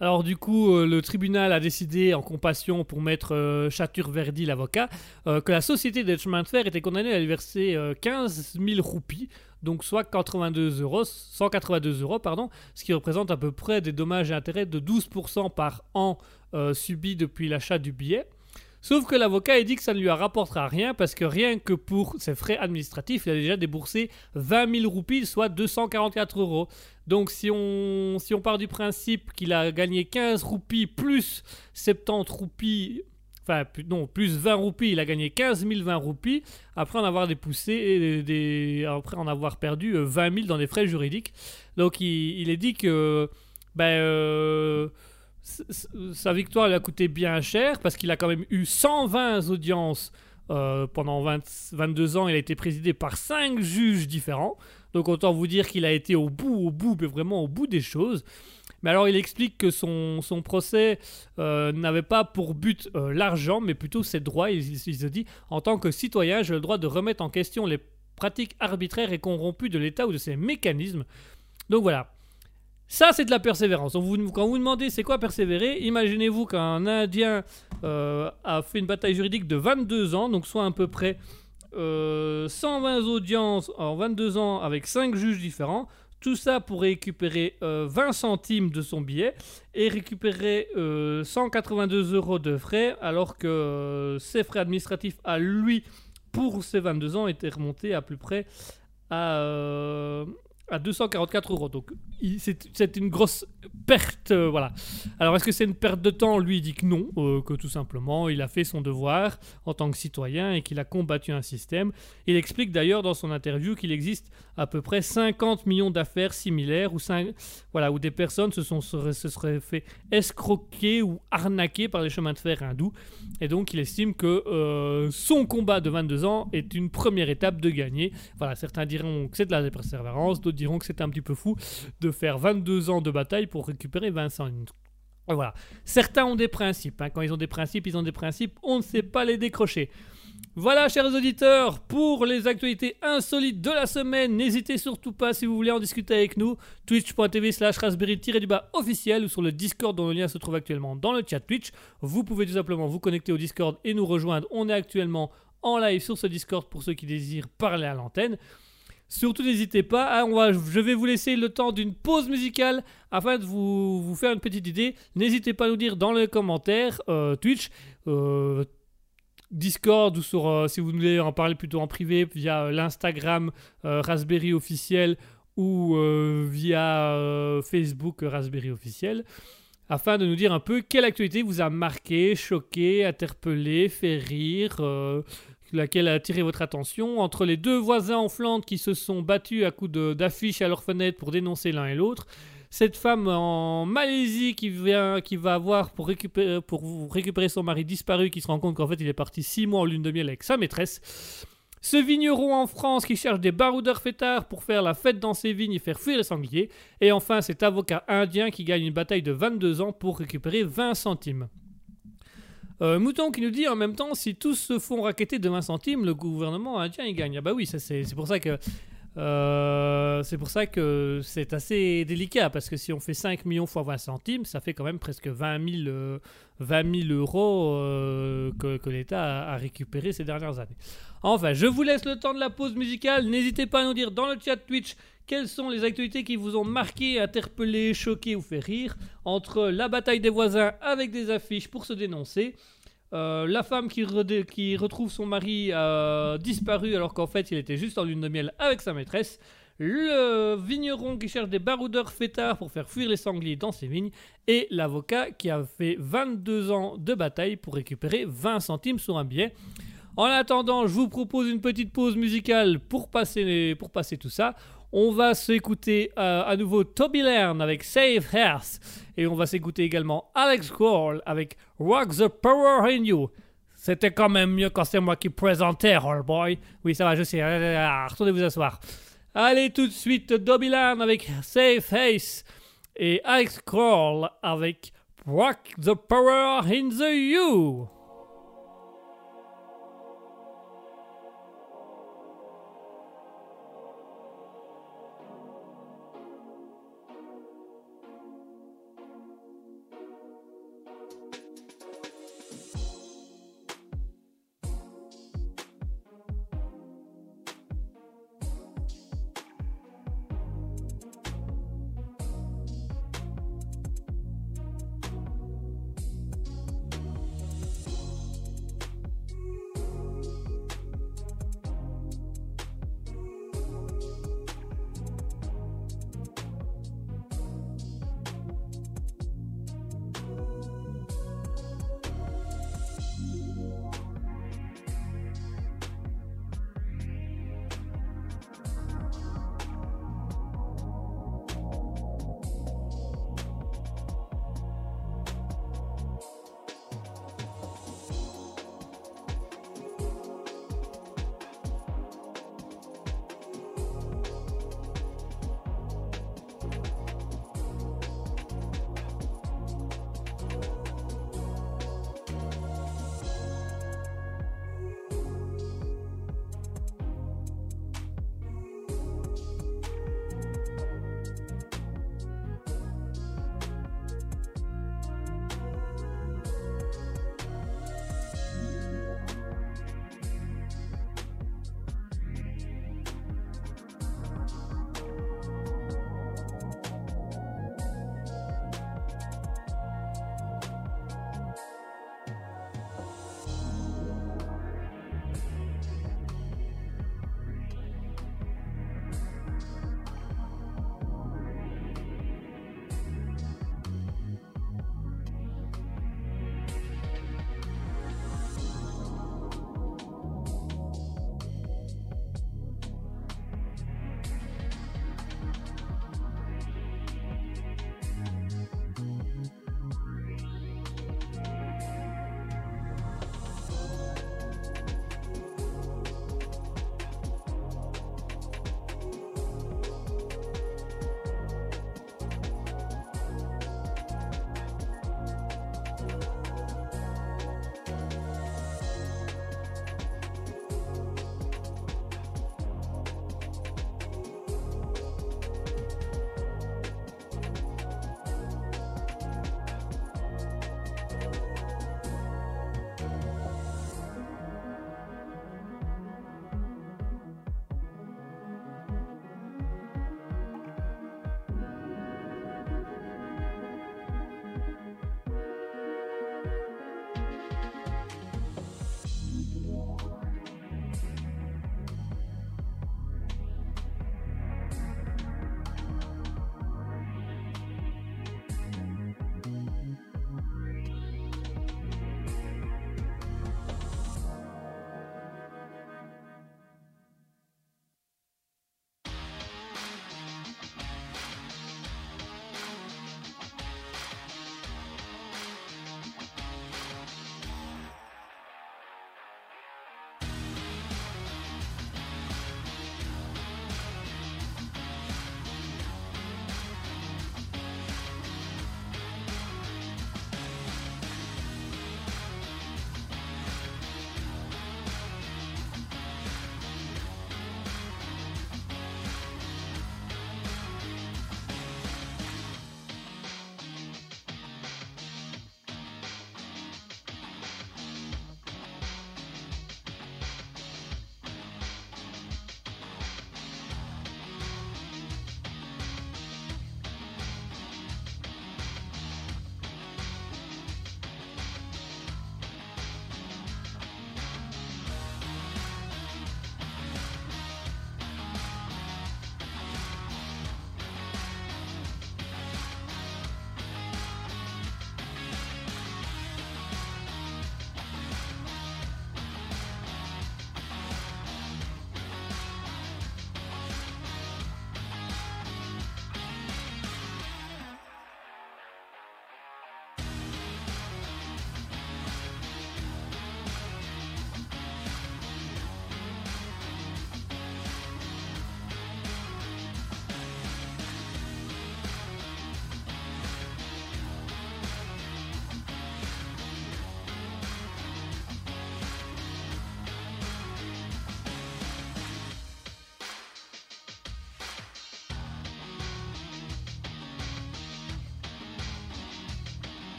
alors du coup, euh, le tribunal a décidé, en compassion pour maître euh, Chaturverdi, l'avocat, euh, que la société des chemins de fer était condamnée à lui verser euh, 15 000 roupies, donc soit 82 euros, 182 euros, ce qui représente à peu près des dommages et intérêts de 12% par an euh, subis depuis l'achat du billet. Sauf que l'avocat il dit que ça ne lui rapportera rien parce que rien que pour ses frais administratifs, il a déjà déboursé 20 000 roupies, soit 244 euros. Donc si on, si part du principe qu'il a gagné 15 roupies plus 70 roupies, enfin non, plus 20 roupies, il a gagné 15 020 roupies, après en avoir dépoussé et des- après en avoir perdu euh, 20 000 dans des frais juridiques. Donc il, il est dit que ben, euh, sa victoire lui a coûté bien cher parce qu'il a quand même eu 120 audiences euh, pendant 20 22 ans. Il a été présidé par 5 juges différents. Donc autant vous dire qu'il a été au bout, au bout, mais vraiment au bout des choses. Mais alors il explique que son, procès euh, n'avait pas pour but euh, l'argent, mais plutôt ses droits. Il, il se dit, en tant que citoyen, j'ai le droit de remettre en question les pratiques arbitraires et corrompues de l'État ou de ses mécanismes. Donc voilà. Ça, c'est de la persévérance. Vous- quand vous demandez c'est quoi persévérer, imaginez-vous qu'un Indien euh, a fait une bataille juridique de 22 ans, donc soit à peu près euh, 120 audiences en 22 ans avec 5 juges différents. Tout ça pour récupérer euh, 20 centimes de son billet et récupérer euh, 182 euros de frais, alors que euh, ses frais administratifs à lui pour ses 22 ans étaient remontés à peu près à, euh, à 244 euros. Donc c'est une grosse perte. euh, voilà. Alors est-ce que c'est une perte de temps? Lui dit que non, euh, que tout simplement il a fait son devoir en tant que citoyen et qu'il a combattu un système. Il explique d'ailleurs dans son interview qu'il existe à peu près 50 millions d'affaires similaires où, cinq- voilà, où des personnes se, sont, seraient, se seraient fait escroquer ou arnaquer par les chemins de fer hindous. Et donc il estime que euh, son combat de 22 ans est une première étape de gagner. Voilà, certains diront que c'est de la persévérance, d'autres diront que c'est un petit peu fou de faire 22 ans de bataille pour récupérer 20 ans. Et Voilà. Certains ont des principes. hein. Quand ils ont des principes, ils ont des principes. On ne sait pas les décrocher. Voilà, chers auditeurs, pour les actualités insolites de la semaine. N'hésitez surtout pas, si vous voulez en discuter avec nous, twitch.tv slash raspberry-du-bas officiel ou sur le Discord dont le lien se trouve actuellement dans le chat Twitch. Vous pouvez tout simplement vous connecter au Discord et nous rejoindre. On est actuellement en live sur ce Discord pour ceux qui désirent parler à l'antenne. Surtout n'hésitez pas, hein, on va, je vais vous laisser le temps d'une pause musicale afin de vous, faire une petite idée. N'hésitez pas à nous dire dans les commentaires euh, Twitch, euh, Discord ou sur, euh, si vous voulez en parler plutôt en privé via l'Instagram Raspberry officiel ou via Facebook Raspberry officiel afin de nous dire un peu quelle actualité vous a marqué, choqué, interpellé, fait rire, laquelle a attiré votre attention, entre les deux voisins en Flandre qui se sont battus à coups d'affiches à leur fenêtre pour dénoncer l'un et l'autre, cette femme en Malaisie qui, vient, qui va avoir pour récupérer, pour récupérer son mari disparu, qui se rend compte qu'en fait il est parti six mois en lune de miel avec sa maîtresse, ce vigneron en France qui cherche des baroudeurs fêtards pour faire la fête dans ses vignes et faire fuir les sangliers, et enfin cet avocat indien qui gagne une bataille de 22 ans pour récupérer 20 centimes. Euh, Mouton qui nous dit en même temps, si tous se font raqueter de 20 centimes, le gouvernement indien il gagne. Ah bah oui, c'est pour ça que euh, c'est pour ça que c'est assez délicat parce que si on fait 5 millions fois 20 centimes, ça fait quand même presque 20 000, euh, 20 000 euros euh, que, que l'État a, a récupéré ces dernières années. Enfin, je vous laisse le temps de la pause musicale. N'hésitez pas à nous dire dans le chat Twitch quelles sont les actualités qui vous ont marqué, interpellé, choqué ou fait rire entre la bataille des voisins avec des affiches pour se dénoncer. euh, la femme qui, retrouve son mari euh, disparu alors qu'en fait il était juste en lune de miel avec sa maîtresse. Le vigneron qui cherche des baroudeurs fêtards pour faire fuir les sangliers dans ses vignes. Et l'avocat qui a fait 22 ans de bataille pour récupérer 20 centimes sur un billet. En attendant, je vous propose une petite pause musicale pour passer tout ça. On va s'écouter euh, à nouveau Toby Lern avec Save Earth. Et on va s'écouter également Alex Cole avec Rock the Power in You. C'était quand même mieux quand c'est moi qui présentais, All Boy. Oui, ça va, je sais. Ah, Retournez vous asseoir. Allez, tout de suite, Dobby Lern avec Save Face. Et Alex Cole avec Rock the Power in the You.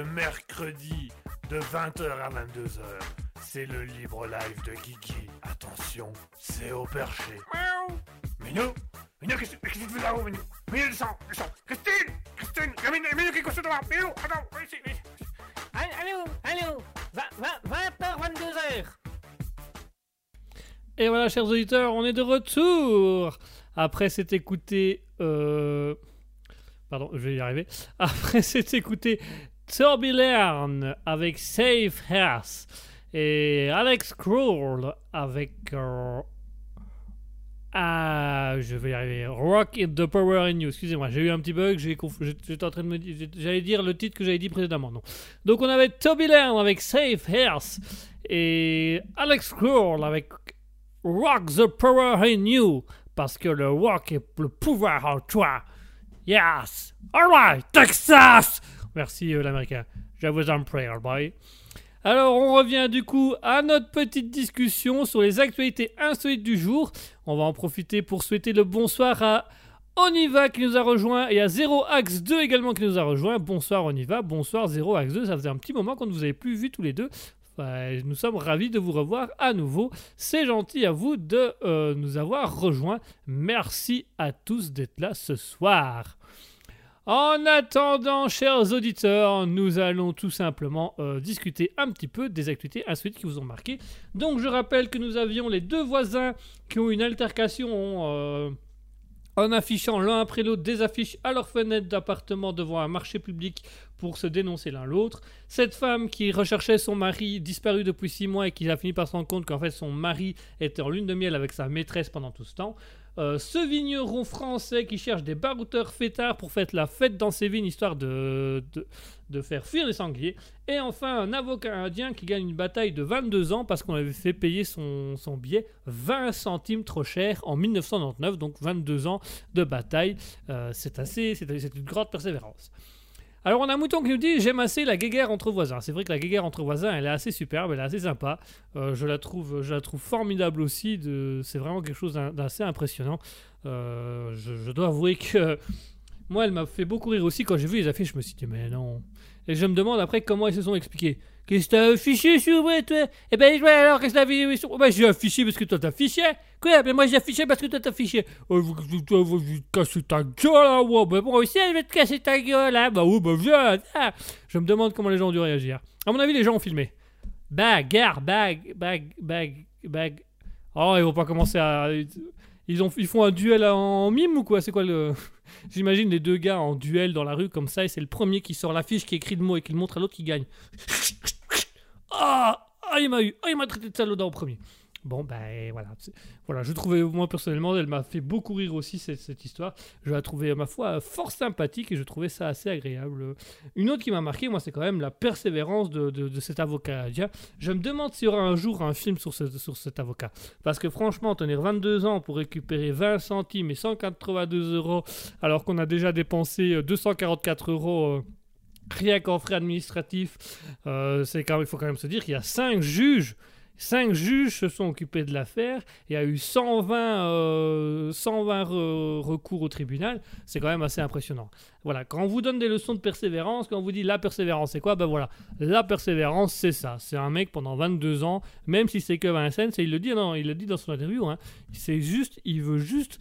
Le mercredi de 20h à 22h. C'est le libre live de Guigui. Attention, c'est au perché. Miaou. Minou Minou, qu'est-ce qu'est-ce que tu fais là-haut, Minou? Minou, descends, descends Christine Christine Minou, Minou, qu'est-ce que tu fais là Minou, attends, viens ici, viens ici. Allô, allô, 20h, 22h. Et voilà, chers auditeurs, on est de retour. Après s'être écouté. Euh... Pardon, je vais y arriver. [LAUGHS] Après s'être écouté Turbulern avec Safe House et Alex Kroll avec. euh, Ah, je vais. Rock the Power in You. Excusez-moi, j'ai eu un petit bug. J'étais en train de me. J'allais dire le titre que j'avais dit précédemment. Donc on avait Toby Lern avec Safe House et Alex Kroll avec Rock the Power in You. Parce que le rock est le pouvoir en toi. Yes. Alright, Texas. Merci euh, l'américain. Je vous en prie, boy. Alors, on revient du coup à notre petite discussion sur les actualités insolites du jour. On va en profiter pour souhaiter le bonsoir à Oniva qui nous a rejoint et à 0 Axe 2 également qui nous a rejoint. Bonsoir Oniva, bonsoir 0 Axe 2. Ça faisait un petit moment qu'on ne vous avait plus vu tous les deux. Nous sommes ravis de vous revoir à nouveau. C'est gentil à vous de euh, nous avoir rejoints. Merci à tous d'être là ce soir. En attendant, chers auditeurs, nous allons tout simplement euh, discuter un petit peu des actualités insolites qui vous ont marqué. Donc, je rappelle que nous avions les deux voisins qui ont une altercation euh, en affichant l'un après l'autre des affiches à leur fenêtre d'appartement devant un marché public pour se dénoncer l'un l'autre. Cette femme qui recherchait son mari disparu depuis six mois et qui a fini par se rendre compte qu'en fait son mari était en lune de miel avec sa maîtresse pendant tout ce temps. Euh, ce vigneron français qui cherche des barouteurs fêtards pour faire la fête dans ses vignes histoire de, de, de faire fuir les sangliers. Et enfin un avocat indien qui gagne une bataille de 22 ans parce qu'on avait fait payer son, son billet 20 centimes trop cher en 1999, donc 22 ans de bataille. Euh, c'est assez, c'est c'est une grande persévérance. Alors on a mouton qui nous dit j'aime assez la guéguerre entre voisins. C'est vrai que la guéguerre entre voisins elle est assez superbe, elle est assez sympa. Euh, je la trouve, je la trouve formidable aussi. C'est vraiment quelque chose d'assez impressionnant. Euh, je dois avouer que moi elle m'a fait beaucoup rire aussi quand j'ai vu les affiches. Je me suis dit mais non. Et je me demande après comment ils se sont expliqués. Qu'est-ce que t'as affiché sur moi, toi? Eh ben, ouais, alors, qu'est-ce que t'as affiché Ben, j'ai affiché parce que toi t'affichais. Quoi? Ben, moi, j'ai affiché parce que toi t'affichais. Oh, vous- vous te casser ta gueule, hein, ouais. Ben, moi aussi, je vais te casser ta gueule, hein. Bah, oui, bah, viens. Je me demande comment les gens ont dû réagir. À mon avis, les gens ont filmé. Bagarre, bag, bag, bag, bag. Oh, ils vont pas commencer à. Ils, ont, ils font un duel en mime ou quoi? C'est quoi le. [LAUGHS] J'imagine les deux gars en duel dans la rue comme ça et c'est le premier qui sort l'affiche, qui écrit le mot et qui le montre à l'autre qui gagne. [LAUGHS] Ah ah, il m'a eu, ah, il m'a traité de salaud en premier. Bon, ben voilà. Voilà, je trouvais, moi personnellement, elle m'a fait beaucoup rire aussi cette, histoire. Je la trouvais, ma foi, fort sympathique et je trouvais ça assez agréable. Une autre qui m'a marqué, moi, c'est quand même la persévérance de, de- cet avocat indien. Je me demande s'il y aura un jour un film sur, ce- sur cet avocat. Parce que franchement, tenir 22 ans pour récupérer 20 centimes et 182 euros, alors qu'on a déjà dépensé euh, 244 euros. euh, Rien qu'en frais administratifs, euh, c'est quand il faut quand même se dire qu'il y a 5 juges Cinq juges se sont occupés de l'affaire. Il y a eu 120, euh, 120 re- recours au tribunal. C'est quand même assez impressionnant. Voilà, quand on vous donne des leçons de persévérance, quand on vous dit la persévérance, c'est quoi? Ben voilà, la persévérance, c'est ça. C'est un mec pendant 22 ans, même si c'est que Vincennes, et il le dit, non, il le dit dans son interview. Hein, c'est juste, il veut juste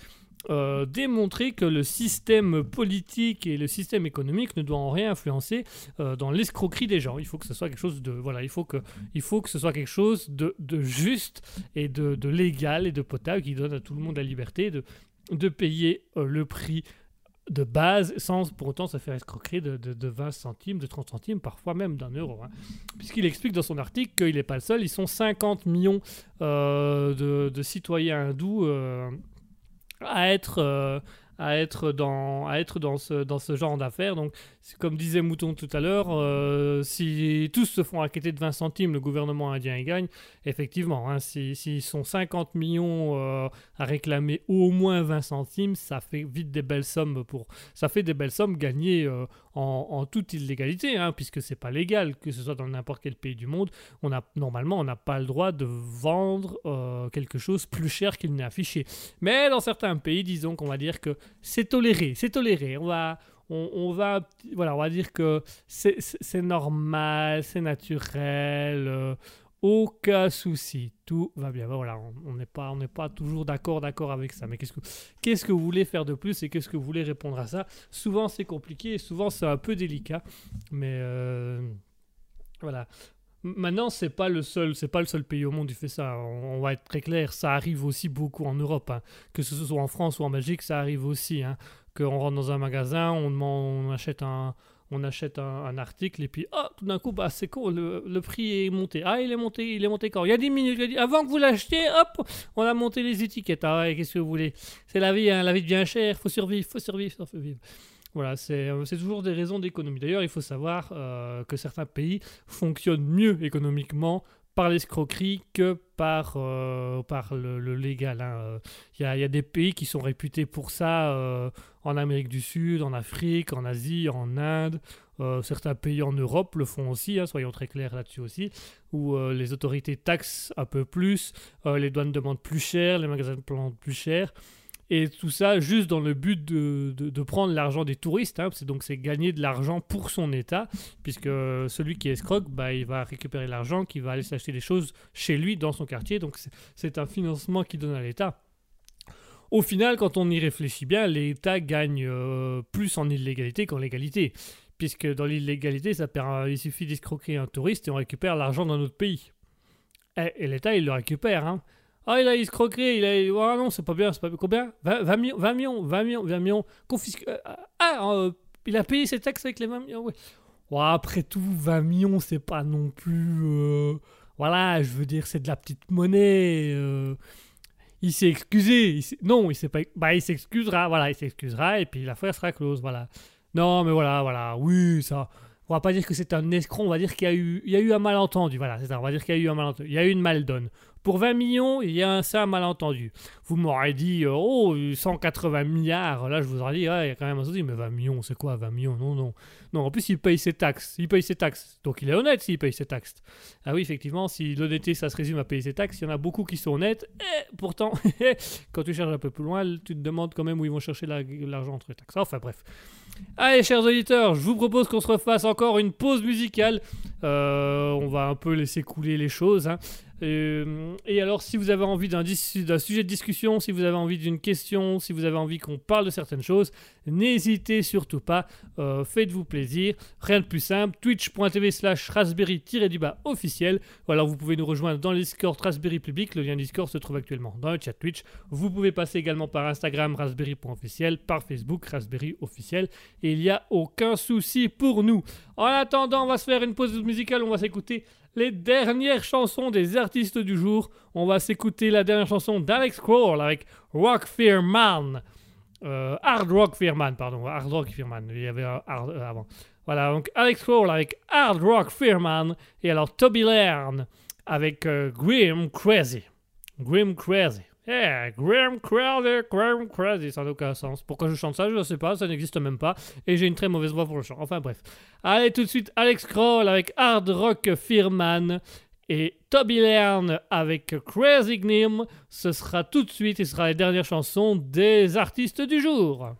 euh, démontrer que le système politique et le système économique ne doit en rien influencer euh, dans l'escroquerie des gens. Il faut que ce soit quelque chose de voilà, il faut que il faut que ce soit quelque chose de, de juste et de, légal et de potable qui donne à tout le monde la liberté de, de payer euh, le prix de base sans pour autant se faire escroquer de, de, de 20 centimes, de 30 centimes, parfois même d'un euro. hein. Puisqu'il explique dans son article qu'il n'est pas le seul, ils sont 50 millions de, citoyens hindous à être, euh, à être, dans, à être dans, ce, dans ce genre d'affaires. Donc, comme disait Mouton tout à l'heure, euh, si tous se font acquitter de 20 centimes, le gouvernement indien y gagne. Effectivement, hein, si- s'ils sont 50 millions euh, à réclamer au moins 20 centimes, ça fait vite des belles sommes pour, ça fait des belles sommes gagnées euh, en, en toute illégalité, hein, puisque c'est pas légal, que ce soit dans n'importe quel pays du monde. On a normalement, on n'a pas le droit de vendre quelque chose plus cher qu'il n'est affiché. Mais dans certains pays, disons qu'on va dire que c'est toléré, c'est toléré. On va, on, va, voilà, on va dire que c'est- normal, c'est naturel, euh, aucun souci, tout va bien. Voilà, on n'est pas, on n'est pas toujours d'accord, d'accord avec ça. Mais qu'est-ce que, qu'est-ce que vous voulez faire de plus et qu'est-ce que vous voulez répondre à ça? Souvent c'est compliqué, et souvent c'est un peu délicat, mais euh, voilà. Maintenant, c'est pas le seul, c'est pas le seul pays au monde qui fait ça. On, va être très clair, ça arrive aussi beaucoup en Europe, hein. que ce soit en France ou en Belgique, ça arrive aussi. Hein. Qu'on rentre dans un magasin, on on achète un, on achète un, article et puis oh, tout d'un coup, bah c'est con, le, le prix est monté. Ah, il est monté, il est monté quand? Il y a 10 minutes, dit, avant que vous l'achetiez, hop, on a monté les étiquettes. Ah ouais, qu'est-ce que vous voulez? C'est la vie, hein, la vie devient chère, faut survivre, faut survivre, faut survivre. Voilà, c'est euh, c'est toujours des raisons d'économie. D'ailleurs, il faut savoir euh, que certains pays fonctionnent mieux économiquement par l'escroquerie que par, euh, par le, légal. hein. Il y, a, y a des pays qui sont réputés pour ça en Amérique du Sud, en Afrique, en Asie, en Inde. Certains pays en Europe le font aussi, hein, soyons très clairs là-dessus aussi, où les autorités taxent un peu plus, les douanes demandent plus cher, les magasins demandent plus cher. Et tout ça juste dans le but de, de- prendre l'argent des touristes. hein, c'est donc c'est gagner de l'argent pour son État, puisque celui qui escroque, bah, il va récupérer l'argent, qui va aller s'acheter des choses chez lui, dans son quartier. Donc c'est- un financement qu'il donne à l'État. Au final, quand on y réfléchit bien, l'État gagne euh, plus en illégalité qu'en légalité. Puisque dans l'illégalité, perd, il suffit d'escroquer un touriste et on récupère l'argent dans notre pays. Et, et l'État, il le récupère. Hein. Ah, il a escroqué, il a. Ah non, c'est pas bien, c'est pas bien. Combien? 20, 20 millions, 20 millions, 20 millions, 20 millions. Confisque. euh, ah, euh, il a payé ses taxes avec les 20 millions, ouais. Après tout, 20 millions, c'est pas non plus. euh, Voilà, je veux dire, c'est de la petite monnaie. Il s'est excusé. Non, il s'est pas. Bah, il s'excusera, voilà, il s'excusera et puis l'affaire sera close, voilà. Non, mais voilà, voilà, oui, ça. On va pas dire que c'est un escroc, on va dire qu'il y a eu, y a eu un malentendu, voilà, c'est ça, on va dire qu'il y a eu un malentendu, il y a eu une maldonne. Pour 20 millions, il y a un, un malentendu. Vous m'aurez dit, euh, oh, 180 milliards, là je vous aurais dit, il y a quand même un souci, mais 20 millions, c'est quoi 20 millions? Non, non. Non, en plus, il paye ses taxes, il paye ses taxes, donc il est honnête s'il paye ses taxes. Ah oui, effectivement, si l'honnêteté, ça se résume à payer ses taxes, il y en a beaucoup qui sont honnêtes, et pourtant, [LAUGHS] quand tu cherches un peu plus loin, tu te demandes quand même où ils vont chercher la- l'argent entre les taxes. Enfin bref. Allez, chers auditeurs, je vous propose qu'on se refasse encore une pause musicale. Euh, on va un peu laisser couler les choses. hein. Euh, et alors, si vous avez envie d'un sujet de discussion, si vous avez envie d'une question, si vous avez envie qu'on parle de certaines choses, n'hésitez surtout pas. Euh, Faites-vous plaisir. Rien de plus simple. Twitch.tv slash raspberry-du-bas officiel. Ou alors, vous pouvez nous rejoindre dans le Discord Raspberry Public. Le lien Discord se trouve actuellement dans le chat Twitch. Vous pouvez passer également par Instagram raspberry.officiel, par Facebook raspberry officiel. Et il n'y a aucun souci pour nous. En attendant, on va se faire une pause musicale. On va s'écouter les dernières chansons des artistes du jour. On va s'écouter la dernière chanson d'Alex Kroll avec Rock Fear. Euh, Hard Rock Fear pardon. Hard Rock Fear. Il y avait un euh, avant. Voilà, donc Alex Kroll avec Hard Rock Fear. Et alors Toby Laird avec euh, Grim Crazy. Grim Crazy. Yeah, Grim Crazy, Grim Crazy. Ça n'a aucun sens. Pourquoi je chante ça, je ne sais pas. Ça n'existe même pas. Et j'ai une très mauvaise voix pour le chant. Enfin bref. Allez, tout de suite, Alex Kroll avec Hard Rock Fearman et Toby Laird avec Crazy Gnim. Ce sera tout de suite et ce sera les dernières chansons des artistes du jour.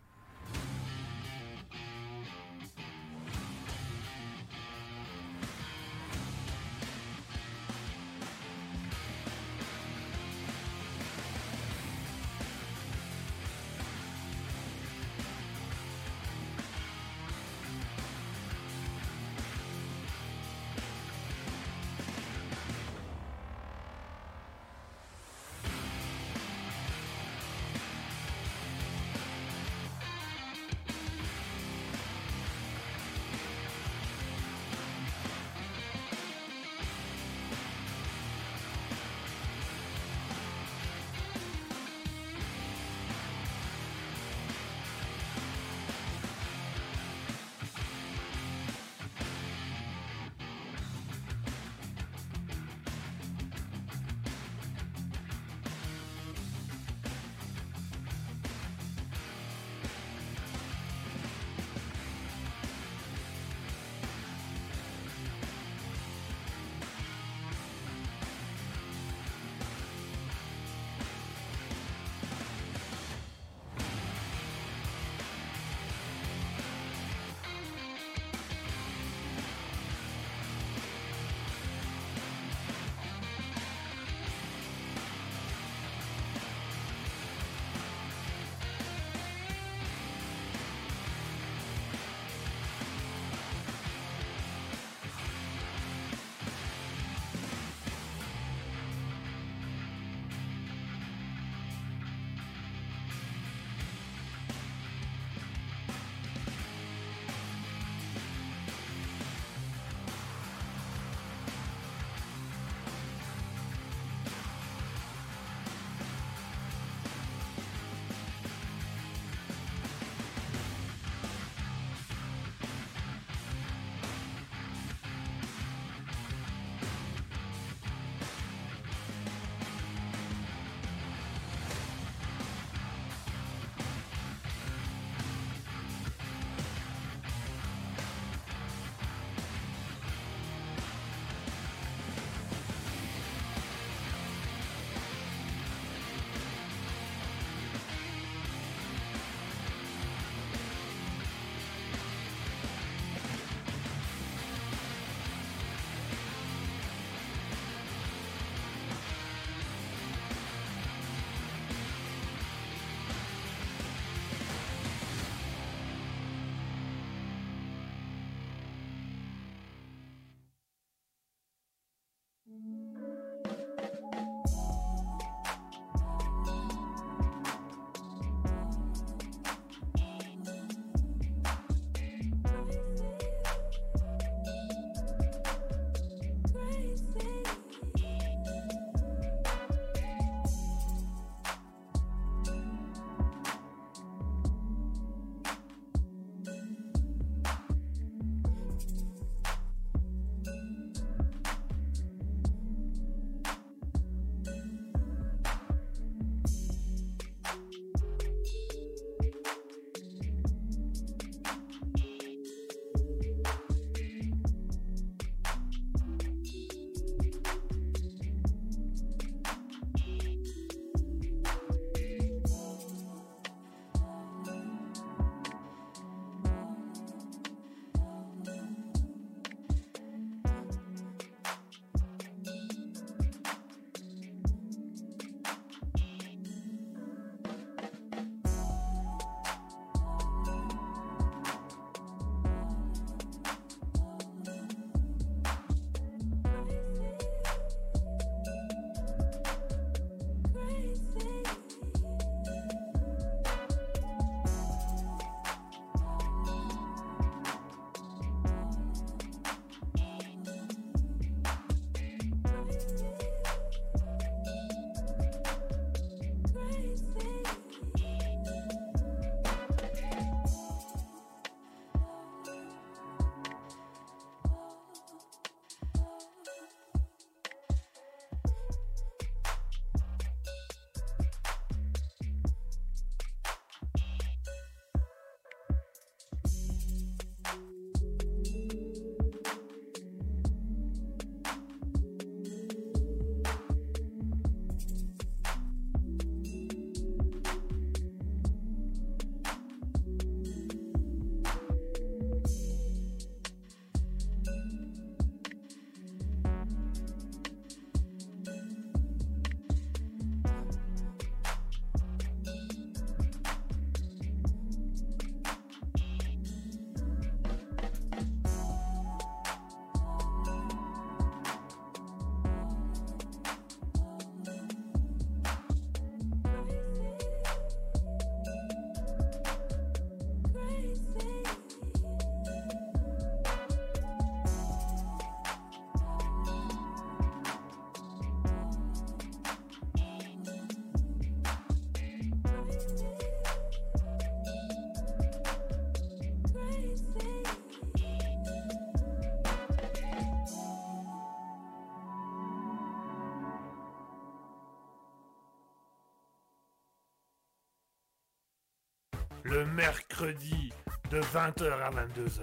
Le mercredi de 20h à 22h.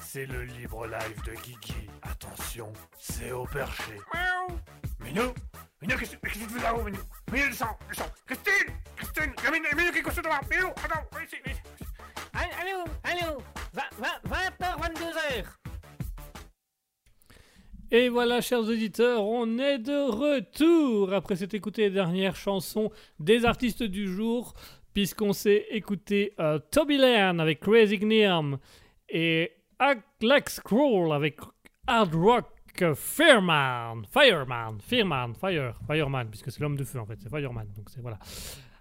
C'est le libre live de Guigui. Attention, c'est au perché. Miaou. Minou Minou, qu'est-ce que qu'est-ce que tu fais là-haut, Minou? Minou, descends, descends Christine Christine Il y a Minou, Minou qui est couché devant Minou, attends, viens ici, viens ici. Allô, allô, 20h, 22h. Et voilà, chers auditeurs, on est de retour après s'être écouté les dernières chansons des artistes du jour, puisqu'on s'est écouté euh, Toby Lairn avec Crazy Gnirm et Alex Crawl avec Hard Rock Fireman, Fireman, Fireman, Fire, Fireman, puisque c'est l'homme de feu en fait, c'est Fireman, donc c'est voilà.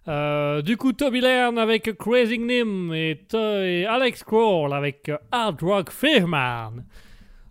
Euh, du coup, Toby Lairn avec Crazy Gnirm et, et Alex Crawl avec Hard Rock Fireman.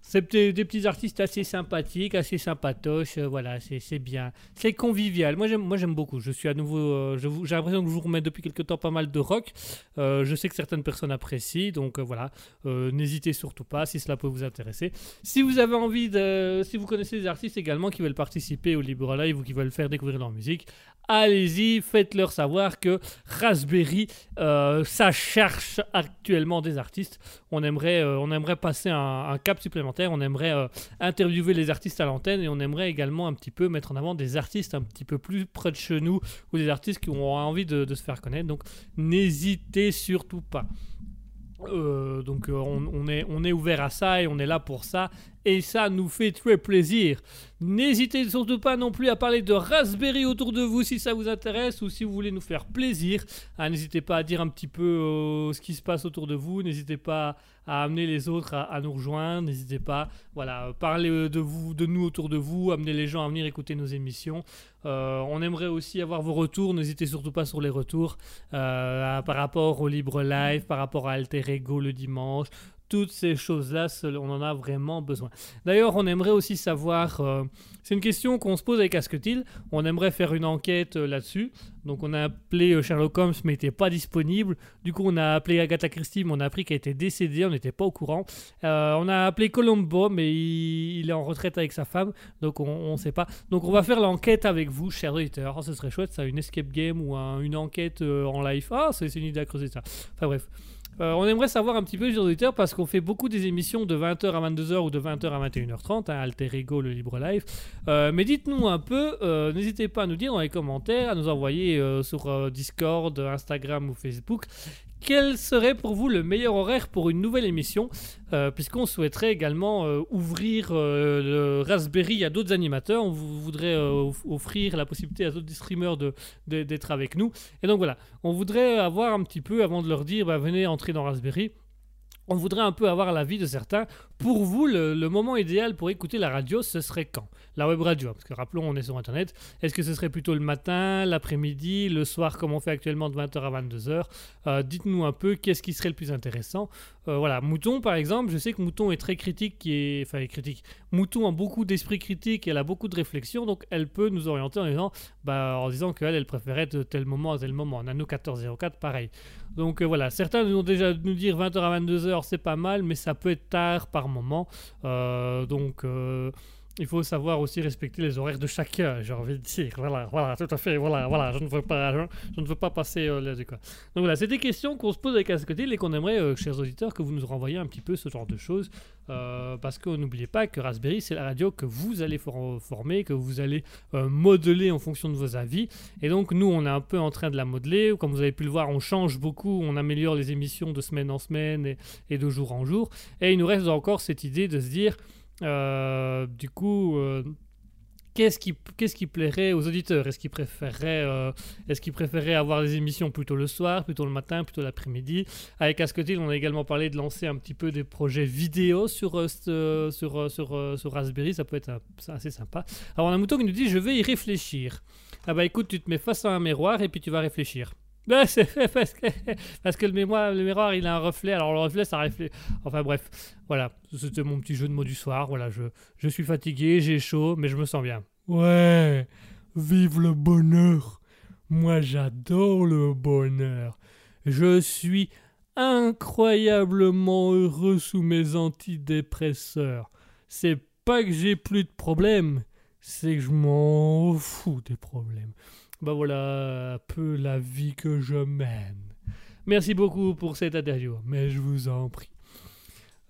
C'est des, petits artistes assez sympathiques, assez sympatoches, euh, voilà, c'est bien. C'est convivial. Moi j'aime beaucoup. Je suis à nouveau. euh, J'ai l'impression que je vous remets depuis quelques temps pas mal de rock. Euh, je sais que certaines personnes apprécient, donc voilà. N'hésitez surtout pas si cela peut vous intéresser. Si vous avez envie de. Si vous connaissez des artistes également qui veulent participer au Libre Live ou qui veulent faire découvrir leur musique, allez-y, faites-leur savoir que Raspberry, euh, ça cherche actuellement des artistes. On aimerait, euh, passer un, cap supplémentaire, on aimerait euh, interviewer les artistes à l'antenne et on aimerait également un petit peu mettre en avant des artistes un petit peu plus près de chez nous ou des artistes qui ont envie de, se faire connaître. Donc n'hésitez surtout pas. Donc on est ouvert à ça et on est là pour ça et ça nous fait très plaisir. N'hésitez surtout pas non plus à parler de Raspberry autour de vous si ça vous intéresse ou si vous voulez nous faire plaisir. Ah, N'hésitez pas à dire un petit peu euh, ce qui se passe autour de vous. N'hésitez pas à amener les autres à, nous rejoindre. N'hésitez pas, voilà, parler euh, de vous, de nous autour de vous, amener les gens à venir écouter nos émissions. Euh, on aimerait aussi avoir vos retours. N'hésitez surtout pas sur les retours par rapport au libre live, par rapport à Alter Ego le dimanche. Toutes ces choses-là, on en a vraiment besoin. D'ailleurs, on aimerait aussi savoir. euh, c'est une question qu'on se pose avec Asketil. On aimerait faire une enquête euh, là-dessus. Donc, on a appelé euh, Sherlock Holmes, mais il n'était pas disponible. Du coup, on a appelé Agatha Christie, mais on a appris qu'elle était décédée. On n'était pas au courant. On a appelé Colombo, mais il, est en retraite avec sa femme. Donc, on ne sait pas. Donc, on va faire l'enquête avec vous, chers auditeurs. Oh, ce serait chouette, ça, une escape game ou un- une enquête en live. Ah, c'est une idée à creuser, ça. Enfin, bref. Euh, on aimerait savoir un petit peu, chers auditeurs, parce qu'on fait beaucoup des émissions de 20h à 22h ou de 20h à 21h30, hein, Alter Ego, le libre live. Euh, mais dites-nous un peu, euh, n'hésitez pas à nous dire dans les commentaires, à nous envoyer sur Discord, Instagram ou Facebook, quel serait pour vous le meilleur horaire pour une nouvelle émission, euh, puisqu'on souhaiterait également euh, ouvrir euh, le Raspberry à d'autres animateurs, on vou- voudrait off- offrir la possibilité à d'autres streamers d'être avec nous. Et donc voilà, on voudrait avoir un petit peu, avant de leur dire, bah, venez entrer dans Raspberry, on voudrait un peu avoir l'avis de certains. Pour vous, le, moment idéal pour écouter la radio, ce serait quand? La web radio, parce que rappelons, on est sur Internet. Est-ce que ce serait plutôt le matin, l'après-midi, le soir, comme on fait actuellement de 20h à 22h Euh, Dites-nous un peu qu'est-ce qui serait le plus intéressant? Euh, voilà, Mouton, par exemple, je sais que Mouton est très critique, qui est... enfin, est critique. Mouton a beaucoup d'esprit critique, elle a beaucoup de réflexion, donc elle peut nous orienter en disant, bah, en disant qu'elle, elle préférait de tel moment à tel moment. Nano 1404, pareil. Donc euh, voilà, certains nous ont déjà nous dire 20h à 22h, c'est pas mal, mais ça peut être tard par moment. Euh, donc euh, il faut savoir aussi respecter les horaires de chacun, j'ai envie de dire. Voilà, voilà, tout à fait. Voilà, voilà, je ne veux pas, je, ne veux pas passer euh, là-dessus, quoi. Donc voilà, c'est des questions qu'on se pose avec Ascotil et qu'on aimerait, euh, chers auditeurs, que vous nous renvoyiez un petit peu ce genre de choses. Euh, parce que n'oubliez pas que Raspberry, c'est la radio que vous allez for- former, que vous allez euh, modeler en fonction de vos avis. Et donc, nous, on est un peu en train de la modeler. Comme vous avez pu le voir, on change beaucoup, on améliore les émissions de semaine en semaine et, de jour en jour. Et il nous reste encore cette idée de se dire, du coup, euh, qu'est-ce qui, qui plairait aux auditeurs? Est-ce qu'ils préféreraient, euh, est-ce qu'ils préféraient avoir des émissions plutôt le soir, plutôt le matin, plutôt l'après-midi? Avec Ascotil, on a également parlé de lancer un petit peu des projets vidéo sur, euh, euh, sur, euh, sur, euh, sur Raspberry. Ça peut être euh, assez sympa. Alors, on a un mouton qui nous dit Je vais y réfléchir. Ah bah écoute, tu te mets face à un miroir et puis tu vas réfléchir. Ouais, c'est parce que, parce que le, miroir, le miroir, il a un reflet. Alors le reflet, ça reflète. Enfin bref, voilà. C'était mon petit jeu de mots du soir. Voilà, je, je suis fatigué, j'ai chaud, mais je me sens bien. Ouais, vive le bonheur. Moi, j'adore le bonheur. Je suis incroyablement heureux sous mes antidépresseurs. C'est pas que j'ai plus de problèmes, c'est que je m'en fous des problèmes. Bah voilà un peu la vie que je mène. Merci beaucoup pour cette interview, mais je vous en prie.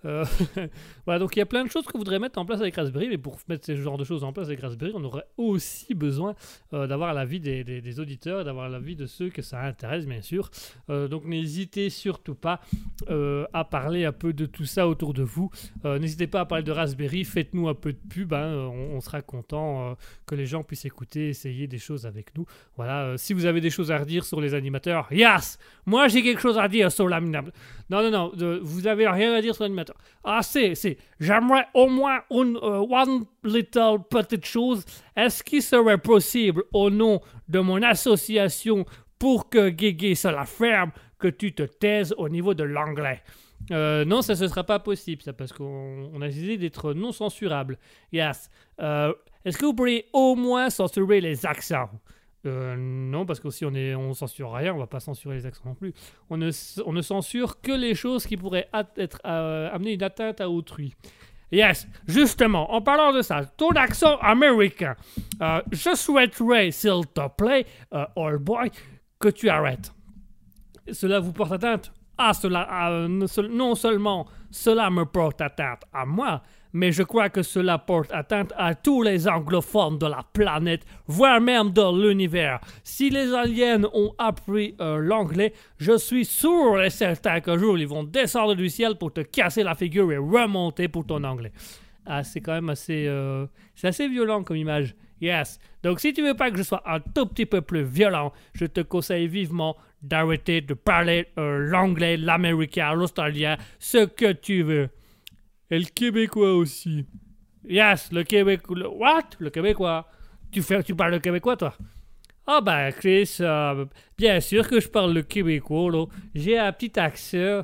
Euh, [LAUGHS] voilà, donc il y a plein de choses qu'on voudrait mettre en place avec Raspberry, mais pour mettre ce genre de choses en place avec Raspberry, on aurait aussi besoin euh, d'avoir l'avis des, auditeurs, d'avoir l'avis de ceux que ça intéresse, bien sûr. Euh, donc n'hésitez surtout pas euh, à parler un peu de tout ça autour de vous. Euh, n'hésitez pas à parler de Raspberry, faites-nous un peu de pub, hein, on, sera content euh, que les gens puissent écouter, essayer des choses avec nous. Voilà, euh, si vous avez des choses à redire sur les animateurs, yes Moi j'ai quelque chose à dire sur l'animateur. Non, non, non, vous avez rien à dire sur l'animateur. Ah, c'est, c'est, j'aimerais au moins une, euh, one little petite chose. Est-ce qu'il serait possible, au nom de mon association, pour que Guégué se la ferme, que tu te taises au niveau de l'anglais? Euh, non, ça ne sera pas possible, ça, parce qu'on on a décidé d'être non censurable. Yes. Euh, Est-ce que vous pourriez au moins censurer les accents? Euh, non, parce que si on on censure rien, on va pas censurer les accents non plus. On ne, ne censure que les choses qui pourraient être euh, amener une atteinte à autrui. Yes, justement, en parlant de ça, ton accent américain, euh, je souhaiterais, s'il te plaît, euh, old boy, que tu arrêtes. Cela vous porte atteinte? Cela, ah, seul- non seulement cela me porte atteinte à moi, mais je crois que cela porte atteinte à tous les anglophones de la planète, voire même de l'univers. Si les aliens ont appris euh, l'anglais, je suis sûr et certain qu'un jour ils vont descendre du ciel pour te casser la figure et remonter pour ton anglais. Ah, c'est quand même assez, euh, c'est assez violent comme image. Yes. Donc si tu veux pas que je sois un tout petit peu plus violent, je te conseille vivement d'arrêter de parler euh, l'anglais, l'américain, l'australien, ce que tu veux. Et le québécois aussi. Yes, le québécois. Le, what? Le québécois. Tu, fais, tu parles le québécois, toi? Ah ben, Chris, euh, bien sûr que je parle le québécois. J'ai un petit accent.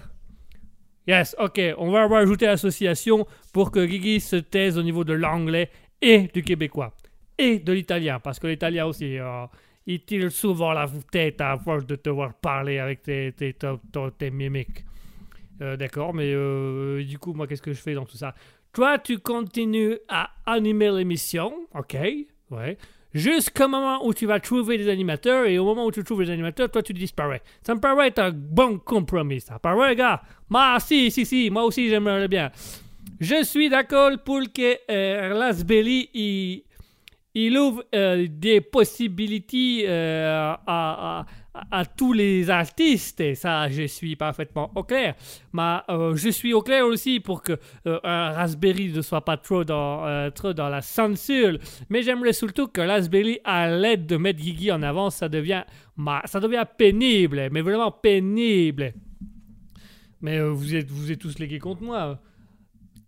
Yes, ok, on va rajouter l'association pour que Guigui se taise au niveau de l'anglais et du québécois. Et de l'italien, parce que l'italien aussi, euh, il tire souvent la tête à force de te voir parler avec tes, tes, tes- tes mimiques. Euh, D'accord, mais euh, du coup, moi, qu'est-ce que je fais dans tout ça? Toi, tu continues à animer l'émission, ok, ouais, jusqu'au moment où tu vas trouver des animateurs, et au moment où tu trouves les animateurs, toi, tu disparais. Ça me paraît être un bon compromis, ça. Vrai, gars Ma, si, si, si, moi aussi, j'aimerais bien. Je suis d'accord pour que euh, il, ouvre euh, des possibilités à- à tous les artistes, et ça, je suis parfaitement au clair. Mais euh, je suis au clair aussi pour que euh, un Raspberry ne soit pas trop dans, euh, trop dans la censure. Mais j'aimerais surtout que Raspberry, à l'aide de mettre Guigui en avant, ça devient, ma- ça devient pénible, mais vraiment pénible. Mais vous, êtes, vous êtes tous légués contre moi.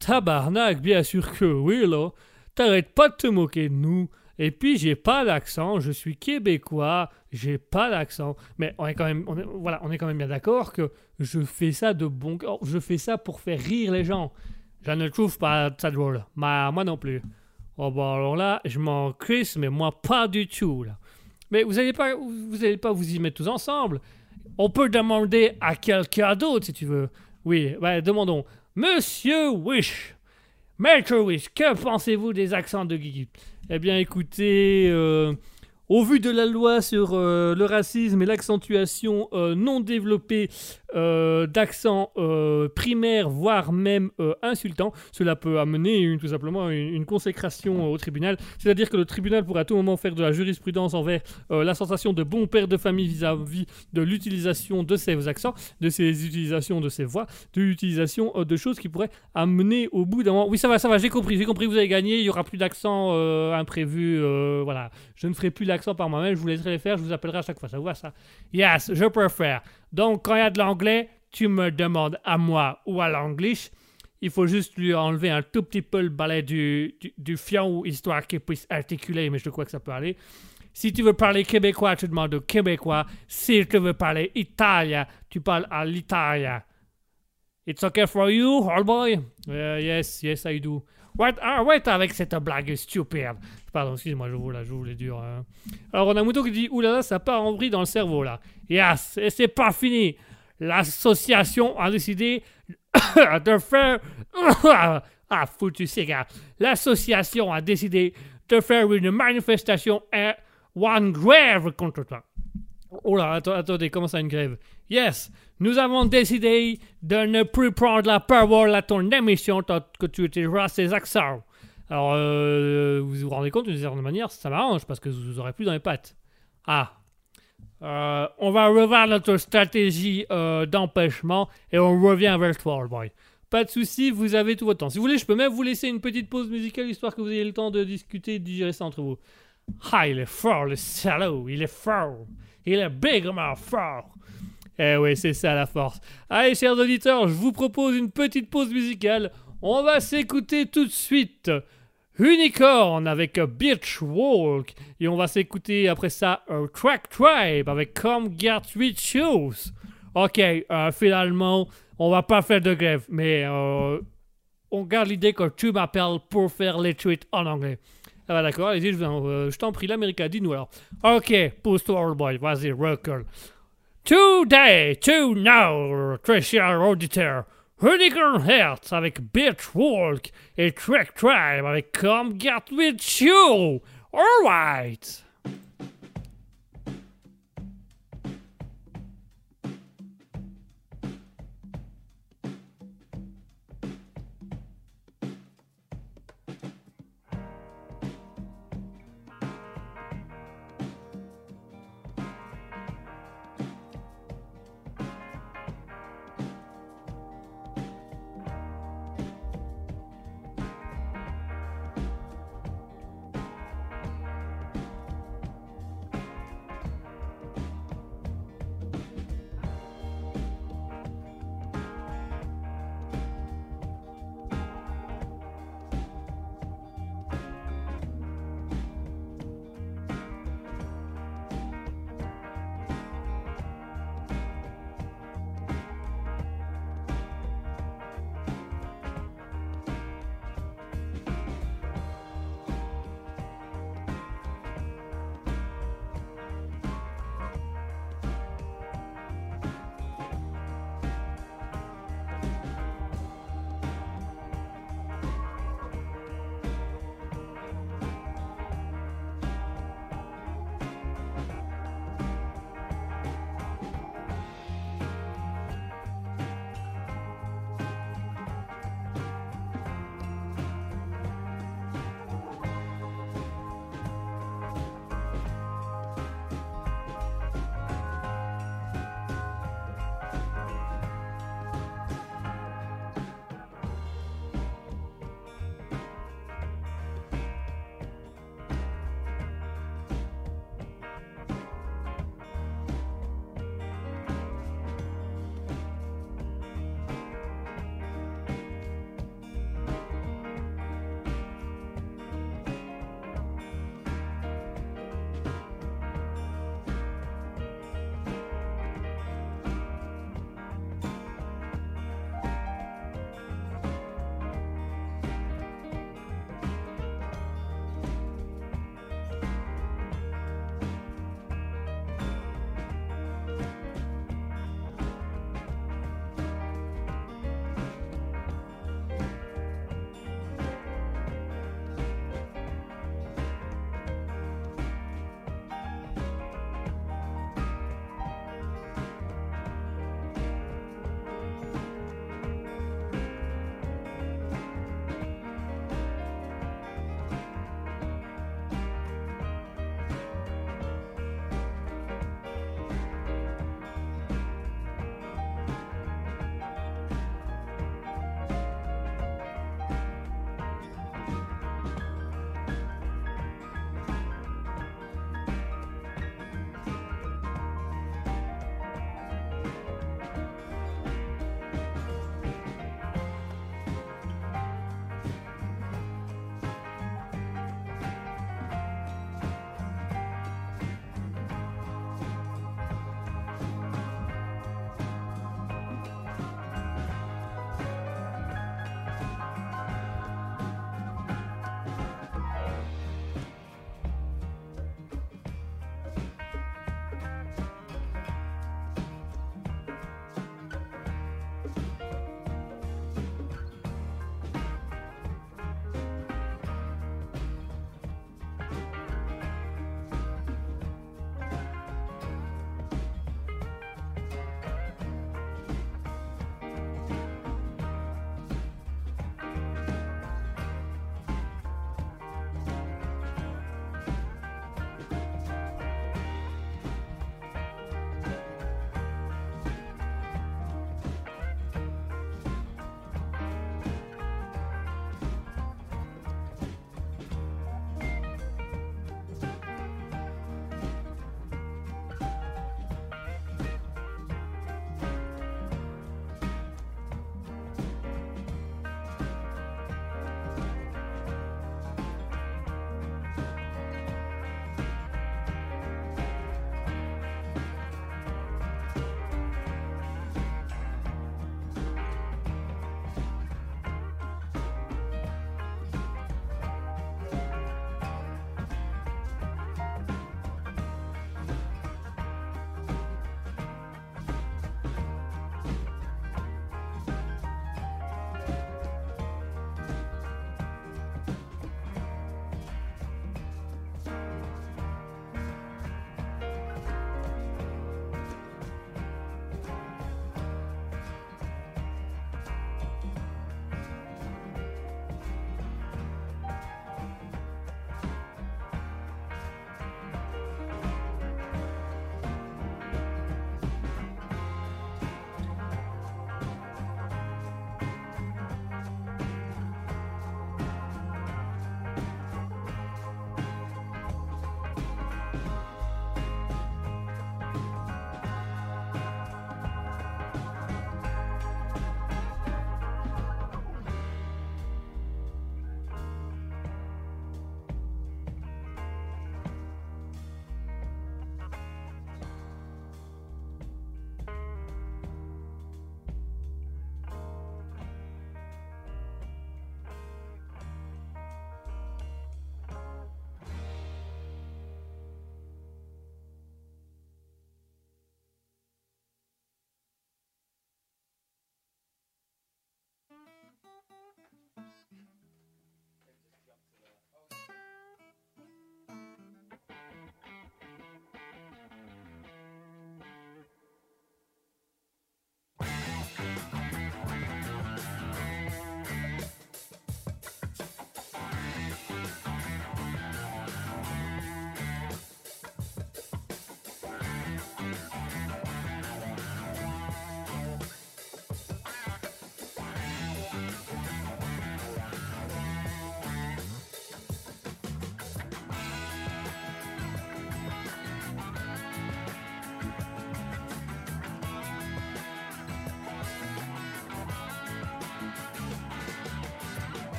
Tabarnak, bien sûr que oui, là. T'arrêtes pas de te moquer de nous. Et puis, j'ai pas d'accent, je suis québécois, j'ai pas d'accent. Mais on est quand même, bien d'accord que je fais ça de bon. Je fais ça pour faire rire les gens. Je ne trouve pas ça drôle. Mais moi non plus. Oh, bah alors là, je m'en crisse, mais moi pas du tout, là. Mais vous allez pas, vous allez pas vous y mettre tous ensemble. On peut demander à quelqu'un d'autre si tu veux. Oui, bah, demandons. Monsieur Wish, Maître Wish, que pensez-vous des accents de Guigui? Eh bien, écoutez, euh, au vu de la loi sur euh, le racisme et l'accentuation euh, non développée euh, d'accents euh, primaires, voire même euh, insultants, cela peut amener tout simplement une, une consécration au tribunal. C'est-à-dire que le tribunal pourra à tout moment faire de la jurisprudence envers euh, la sensation de bon père de famille vis-à-vis de l'utilisation de ces accents, de ces utilisations de ces voix, de l'utilisation euh, de choses qui pourraient amener au bout d'un moment. Oui, ça va, ça va, j'ai compris, j'ai compris, vous avez gagné, il y aura plus d'accent euh, imprévu, euh, voilà. Je ne ferai plus l'accent par moi-même, je vous laisserai les faire, je vous appellerai à chaque fois, ça vous va ça? Yes, je préfère. Donc, quand il y a de l'anglais, tu me demandes à moi ou à l'anglish. Il faut juste lui enlever un tout petit peu le balai du, du, du fion, histoire qu'il puisse articuler, mais je crois que ça peut aller. Si tu veux parler québécois, tu demandes au québécois. Si tu veux parler italien, tu parles à l'italien. It's okay for you, old boy? Uh, yes, yes, I do. What, arrête avec cette blague stupide? Pardon, excuse-moi, je vous la joue hein. Alors, on a Mouton qui dit Oulala, ça part en vrille dans le cerveau là. Yes, et c'est pas fini. L'association a décidé [COUGHS] de faire. [COUGHS] ah, foutu cigare. L'association a décidé de faire une manifestation et one grève contre toi. Oh là, atte- attendez, comment ça une grève? Yes, nous avons décidé de ne plus prendre la parole à ton émission tant que tu utiliseras ces accents. Alors, euh, vous vous rendez compte d'une certaine manière, ça m'arrange parce que vous aurez plus dans les pattes. Ah. Euh, on va revoir notre stratégie euh, d'empêchement et on revient vers toi. Pas de souci, vous avez tout votre temps. Si vous voulez, je peux même vous laisser une petite pause musicale histoire que vous ayez le temps de discuter et de digérer ça entre vous. Ah, il est fort, le salaud, il est fort. Il est bigrement fort. Eh oui, c'est ça la force. Allez, chers auditeurs, je vous propose une petite pause musicale. On va s'écouter tout de suite Unicorn avec Beach Walk. Et on va s'écouter après ça euh, Track Tribe avec Come Get With Shoes. Ok, euh, finalement, on va pas faire de grève, mais euh, on garde l'idée que tu m'appelles pour faire les tweets en anglais. Ah bah d'accord, allez-y, je, euh, t'en prie, l'Américain, dis-nous alors. Ok, pousse-toi, old boy, vas-y, recule. Today, to now, cher auditeur, Unicorn Hearts avec Beach Walk et er Track Tribe avec Come Get With You. Alright.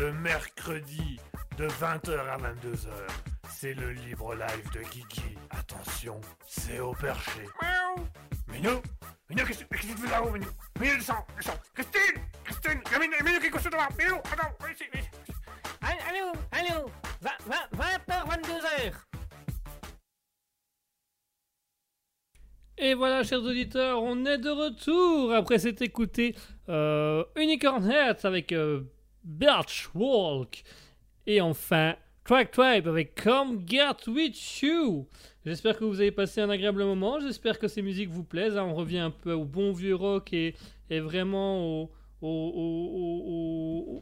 Le mercredi de 20h à 22h. C'est le libre live de Guigui. Attention, c'est au perché. Miaou. Minou Minou, qu'est-ce qu'est-ce que tu fais là-haut, Minou Minou, descends, descends Christine Christine Il y a Minou, Minou qui est couché devant Minou, attends, viens ici, viens ici. Allô, allô, 20h, 22h. Et voilà, chers auditeurs, on est de retour après s'être écouté euh, Unicorn Heads avec euh, Birch. Et enfin, Track Tribe avec Come Get With You. J'espère que vous avez passé un agréable moment. J'espère que ces musiques vous plaisent. hein. On revient un peu au bon vieux rock et, et vraiment au, au,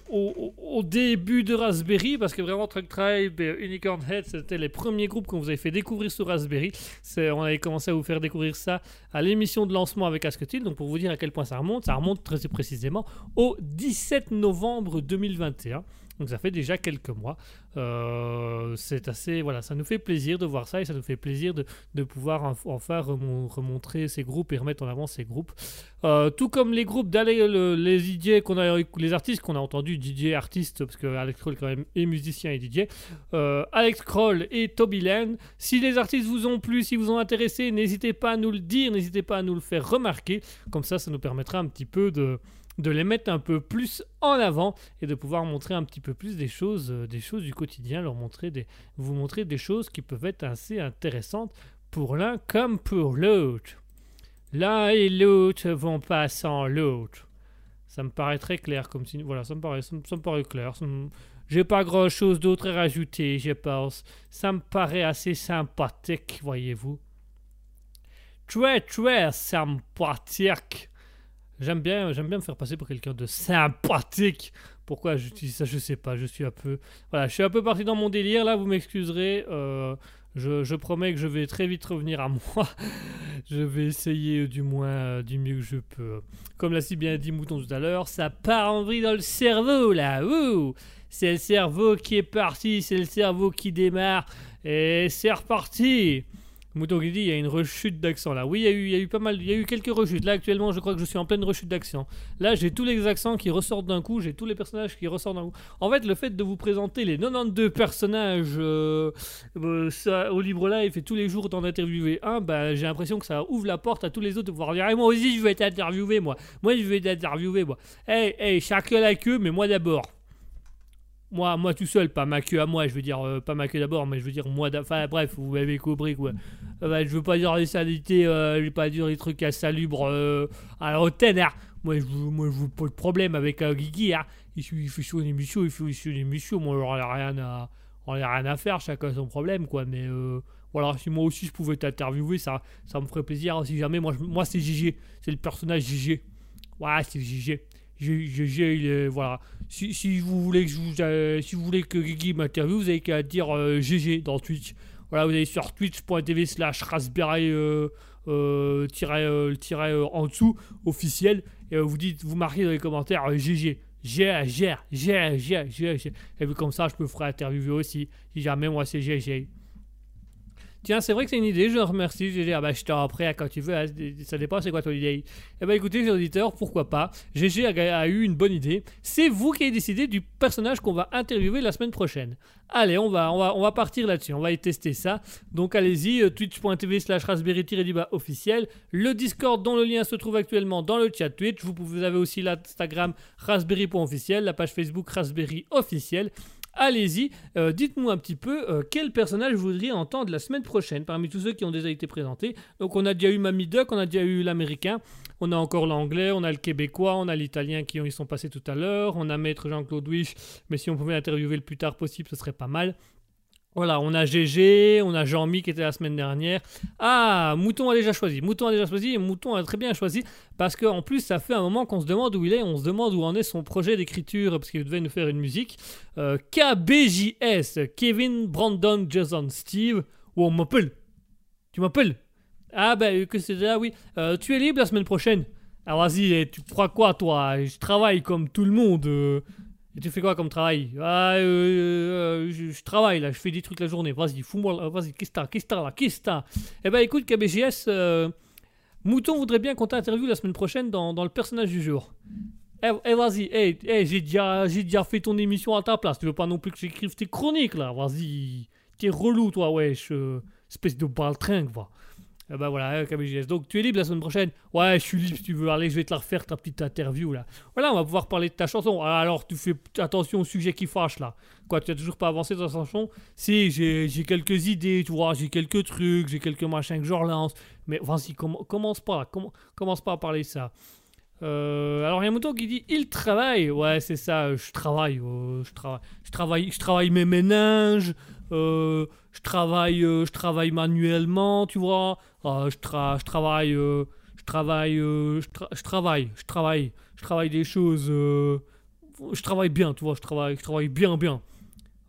début de Raspberry. Parce que vraiment, Track Tribe et Unicorn Head, c'était les premiers groupes qu'on vous avait fait découvrir sur Raspberry. On avait commencé à vous faire découvrir ça à l'émission de lancement avec Asketil. Donc pour vous dire à quel point ça remonte, ça remonte très précisément au 17 novembre 2021. Donc ça fait déjà quelques mois. Euh, c'est assez, voilà, ça nous fait plaisir de voir ça et ça nous fait plaisir de, de pouvoir en- enfin remon- remontrer ces groupes et remettre en avant ces groupes. Euh, tout comme les groupes d'aller le- les DJ qu'on a, les artistes qu'on a entendus, DJ artistes parce que Alex Kroll quand même est musicien et DJ. Euh, Alex Kroll et Toby Land. Si les artistes vous ont plu, si vous ont intéressé, n'hésitez pas à nous le dire, n'hésitez pas à nous le faire remarquer. Comme ça, ça nous permettra un petit peu de de les mettre un peu plus en avant et de pouvoir montrer un petit peu plus des choses, euh, des choses du quotidien, leur montrer des, vous montrer des choses qui peuvent être assez intéressantes pour l'un comme pour l'autre. L'un et l'autre vont pas sans l'autre. Ça me paraît très clair comme si, voilà, ça me paraît, ça me, ça me paraît clair. Me- J'ai pas grand chose d'autre à rajouter, je pense. Ça me paraît assez sympathique, voyez-vous. Très très sympathique. J'aime bien, j'aime bien me faire passer pour quelqu'un de sympathique. Pourquoi j'utilise ça, je sais pas. Je suis un peu, voilà, je suis un peu parti dans mon délire là. Vous m'excuserez. euh, je, promets que je vais très vite revenir à [LAUGHS] moi. je vais essayer du moins euh, du mieux que je peux. Comme l'a si bien dit Mouton tout à l'heure, ça part en vrille dans le cerveau là. Ouh c'est le cerveau qui est parti, c'est le cerveau qui démarre et c'est reparti. Mouton qui dit il y a une rechute d'accent là. Oui, il y, a eu, il y a eu pas mal, il y a eu quelques rechutes. Là actuellement, je crois que je suis en pleine rechute d'accent. Là, j'ai tous les accents qui ressortent d'un coup, j'ai tous les personnages qui ressortent d'un coup. En fait, le fait de vous présenter les 92 personnages euh, euh, au Libre Live et tous les jours d'en interviewer un, bah, j'ai l'impression que ça ouvre la porte à tous les autres de pouvoir dire Eh, moi aussi je veux être interviewé, moi. Moi je veux être interviewé, moi. Hey, hey, chacun la queue, mais moi d'abord. Moi, moi tout seul, pas ma queue à moi, je veux dire, euh, pas ma queue d'abord, mais je veux dire moi, enfin bref, vous m'avez compris quoi. Euh, bah, je veux pas dire les saletés, euh, je veux pas dire les trucs insalubres à la hein. Moi, je moi, pas de problème avec Guigui, hein. Il, il fait une émission, il fait sur une émission, moi, on a rien à, on a rien à faire, chacun son problème, quoi, mais voilà, si moi aussi je pouvais t'interviewer, ça, ça me ferait plaisir, si jamais, moi, moi c'est GG, c'est le personnage GG. Ouais, c'est GG. GG, il est, voilà. Si, si vous voulez que je euh, si vous voulez que Guigui m'interviewe, vous avez qu'à dire euh, GG dans Twitch. Voilà, vous allez sur twitch.tv slash raspberry euh, euh, tiret, euh, tiret, euh, en dessous, officiel, et euh, vous dites, vous marquez dans les commentaires euh, GG. Gère, gère, gère, gère. Et comme ça, je me ferai interviewer aussi, si jamais moi c'est GG. Tiens, c'est vrai que c'est une idée, je te remercie. GG, ah bah, je t'en prie, quand tu veux, ça dépend c'est quoi ton idée. Eh ben écoutez, les auditeurs, pourquoi pas? GG a, eu une bonne idée. C'est vous qui avez décidé du personnage qu'on va interviewer la semaine prochaine. Allez, on va, on va, on va partir là-dessus, on va y tester ça. Donc allez-y, euh, twitch.tv slash raspberry officiel. Le Discord dont le lien se trouve actuellement dans le chat Twitch. Vous, vous avez aussi l'Instagram raspberry.officiel, la page Facebook raspberry officiel. Allez-y, euh, dites-nous un petit peu euh, quel personnage vous voudriez entendre la semaine prochaine parmi tous ceux qui ont déjà été présentés. Donc on a déjà eu Mamie Duck, on a déjà eu l'américain, on a encore l'anglais, on a le québécois, on a l'italien qui y sont passés tout à l'heure, on a Maître Jean-Claude Wish, mais si on pouvait l'interviewer le plus tard possible, ce serait pas mal. Voilà, on a GG, on a Jean-Mi qui était la semaine dernière. Ah, Mouton a déjà choisi. Mouton a déjà choisi Mouton a très bien choisi parce qu'en plus, ça fait un moment qu'on se demande où il est, on se demande où en est son projet d'écriture parce qu'il devait nous faire une musique. Euh, KBJS, Kevin, Brandon, Jason, Steve. Ou on m'appelle. Tu m'appelles Ah, ben, que c'est là, oui. Euh, tu es libre la semaine prochaine Alors vas-y, eh, tu crois quoi, toi? Je travaille comme tout le monde. euh. Et tu fais quoi comme travail Ah, euh, euh, je, je travaille là, je fais des trucs la journée. Vas-y, fous-moi vas-y, qu'est-ce que Qu'est-ce que là Qu'est-ce que Eh ben écoute, euh, Mouton voudrait bien qu'on t'interviewe la semaine prochaine dans, dans le personnage du jour. Eh, eh, vas-y, eh, eh, j'ai déjà, déjà fait ton émission à ta place. Tu veux pas non plus que j'écrive tes chroniques là? Vas-y. T'es relou, toi, wesh. euh, espèce de baltringue, va. Eh ben voilà, KBJS. Donc tu es libre la semaine prochaine Ouais, je suis libre si tu veux. Allez, je vais te la refaire, ta petite interview là. Voilà, on va pouvoir parler de ta chanson. Ah, Alors, tu fais attention au sujet qui fâche là. Quoi, tu as toujours pas avancé dans ta chanson? Si, j'ai quelques idées, tu vois, j'ai quelques trucs, j'ai quelques machins que je relance. Mais vas-y, comm- commence pas là. comm- commence pas à parler ça. Euh, alors il y a un mouton qui dit il travaille ouais c'est ça euh, je travaille euh, je travaille je travaille je travaille mes méninges euh, je travaille euh, je travaille manuellement tu vois. Euh, je, tra- je travaille euh, je travaille je, tra- je travaille je travaille je travaille des choses je travaille bien tu vois je travaille je travaille bien bien.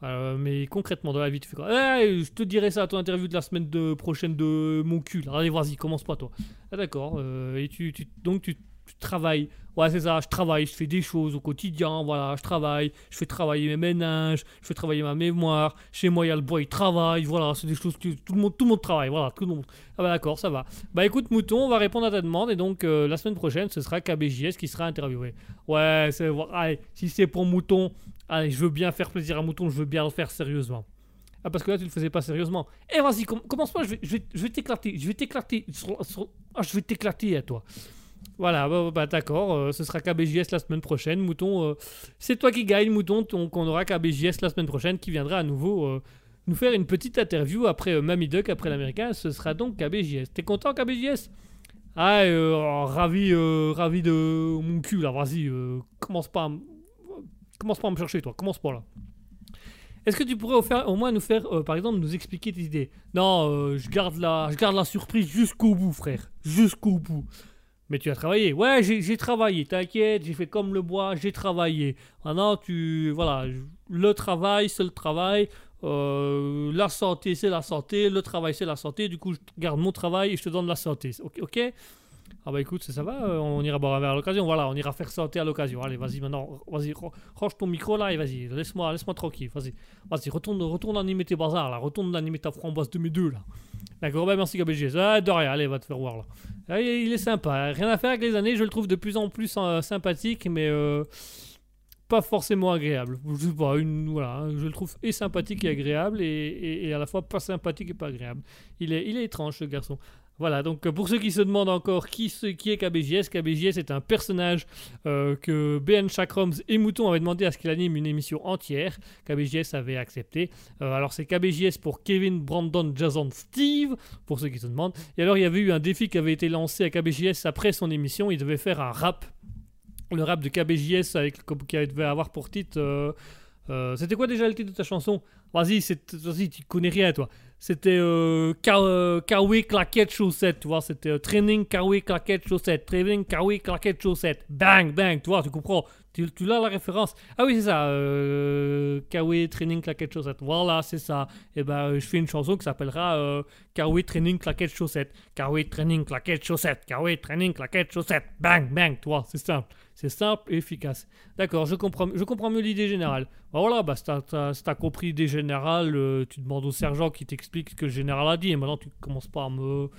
Mais concrètement dans la vie tu fais quoi? Eh, je te dirai ça à ton interview de la semaine prochaine de mon cul allez vas-y commence pas toi. Ah d'accord et tu, donc tu travaille. Ouais, c'est ça, je travaille, je fais des choses au quotidien, voilà, je travaille, je fais travailler mes ménages, je fais travailler ma mémoire. Chez moi, il y a le bois, il travaille, voilà, c'est des choses que tout le monde, travaille, voilà, tout le monde. Ah bah d'accord, ça va. Bah écoute, Mouton, on va répondre à ta demande et donc euh, la semaine prochaine, ce sera KBJS qui sera interviewé. Ouais, c'est, allez, si c'est pour Mouton, allez, je veux bien faire plaisir à Mouton, je veux bien le faire sérieusement. Ah parce que là tu le faisais pas sérieusement. Eh vas-y, com- commence pas, je vais, je je vais t'éclater, je vais t'éclater, ah, je vais t'éclater à toi. Voilà, bah, bah, d'accord, euh, ce sera KBJS la semaine prochaine. Mouton, euh, c'est toi qui gagne, Mouton. Donc on aura KBJS la semaine prochaine qui viendra à nouveau euh, nous faire une petite interview après Mamie Duck, après l'américain. Ce sera donc KBJS. T'es content, KBJS Ah, oh, ravi, ravi de mon cul là. Vas-y, commence pas, à commence pas à me chercher, toi. Commence pas là. Est-ce que tu pourrais au, moins nous faire, par exemple, nous expliquer tes idées? Non, je garde la, je garde la surprise jusqu'au bout, frère, jusqu'au bout. Mais tu as travaillé. Ouais, j'ai travaillé, t'inquiète, j'ai fait comme le bois, j'ai travaillé. Maintenant, tu. Voilà, le travail, c'est le travail. euh, la santé, c'est la santé. Le travail, c'est la santé. Du coup, je garde mon travail et je te donne la santé. Ok, ok? Ah bah écoute, ça, ça va, euh, on ira boire un à l'occasion. Voilà, on ira faire santé à l'occasion. Allez, vas-y, maintenant, vas-y, range ton micro là et vas-y, laisse-moi laisse tranquille. Vas-y, vas-y, retourne, retourne animer tes bazars là. Retourne animer ta framboise de mes deux là. D'accord, bah merci KBG. Ah, de rien, allez, va te faire voir là. Ah, il est sympa, rien à faire avec les années, je le trouve de plus en plus euh, sympathique, mais euh, pas forcément agréable. Je sais pas, voilà, hein, je le trouve et sympathique et agréable, et, et- et à la fois pas sympathique et pas agréable. Il est, il est étrange ce garçon. Voilà, donc euh, pour ceux qui se demandent encore qui, qui est KBJS, KBJS est un personnage euh, que BN Chakroms et Mouton avaient demandé à ce qu'il anime une émission entière. KBJS avait accepté. Euh, alors c'est KBJS pour Kevin, Brandon, Jason, Steve, pour ceux qui se demandent. Et alors, il y avait eu un défi qui avait été lancé à KBJS après son émission. Il devait faire un rap. Le rap de KBJS avec, qui devait avoir pour titre. C'était quoi déjà le titre de ta chanson? Vas-y, vas-y, tu connais rien, toi. C'était euh, Ka- euh, Claquette Chaussette, tu vois. C'était euh, Training Kawi Claquette Chaussette. Training Kawi Claquette Chaussette. Bang, bang, tu vois, tu comprends. Tu, tu l'as la référence Ah oui, c'est ça. Euh, Kawi Training Claquette Chaussette. Voilà, c'est ça. Et ben, euh, je fais une chanson qui s'appellera euh, Kawi Training Claquette Chaussette. Kawi Training Claquette Chaussette. Kawi Training Claquette Chaussette. Bang, bang, tu vois, c'est simple. C'est simple et efficace. D'accord, je comprends, je comprends mieux l'idée générale. Bah voilà, bah, si t'as, compris l'idée générale, euh, tu demandes au sergent qui t'explique ce que le général a dit. Et maintenant, tu commences pas à me.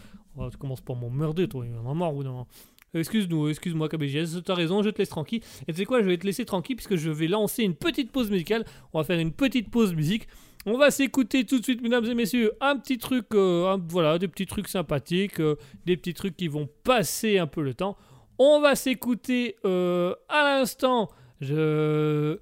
tu commences pas à m'emmerder, toi. Il en a marre ou non Excuse-nous, excuse-moi KBGS, tu as raison, je te laisse tranquille. Et tu sais quoi, je vais te laisser tranquille puisque je vais lancer une petite pause musicale. On va faire une petite pause musique. On va s'écouter tout de suite, mesdames et messieurs, un petit truc, euh, voilà, des petits trucs sympathiques, euh, des petits trucs qui vont passer un peu le temps. On va s'écouter euh, à l'instant je...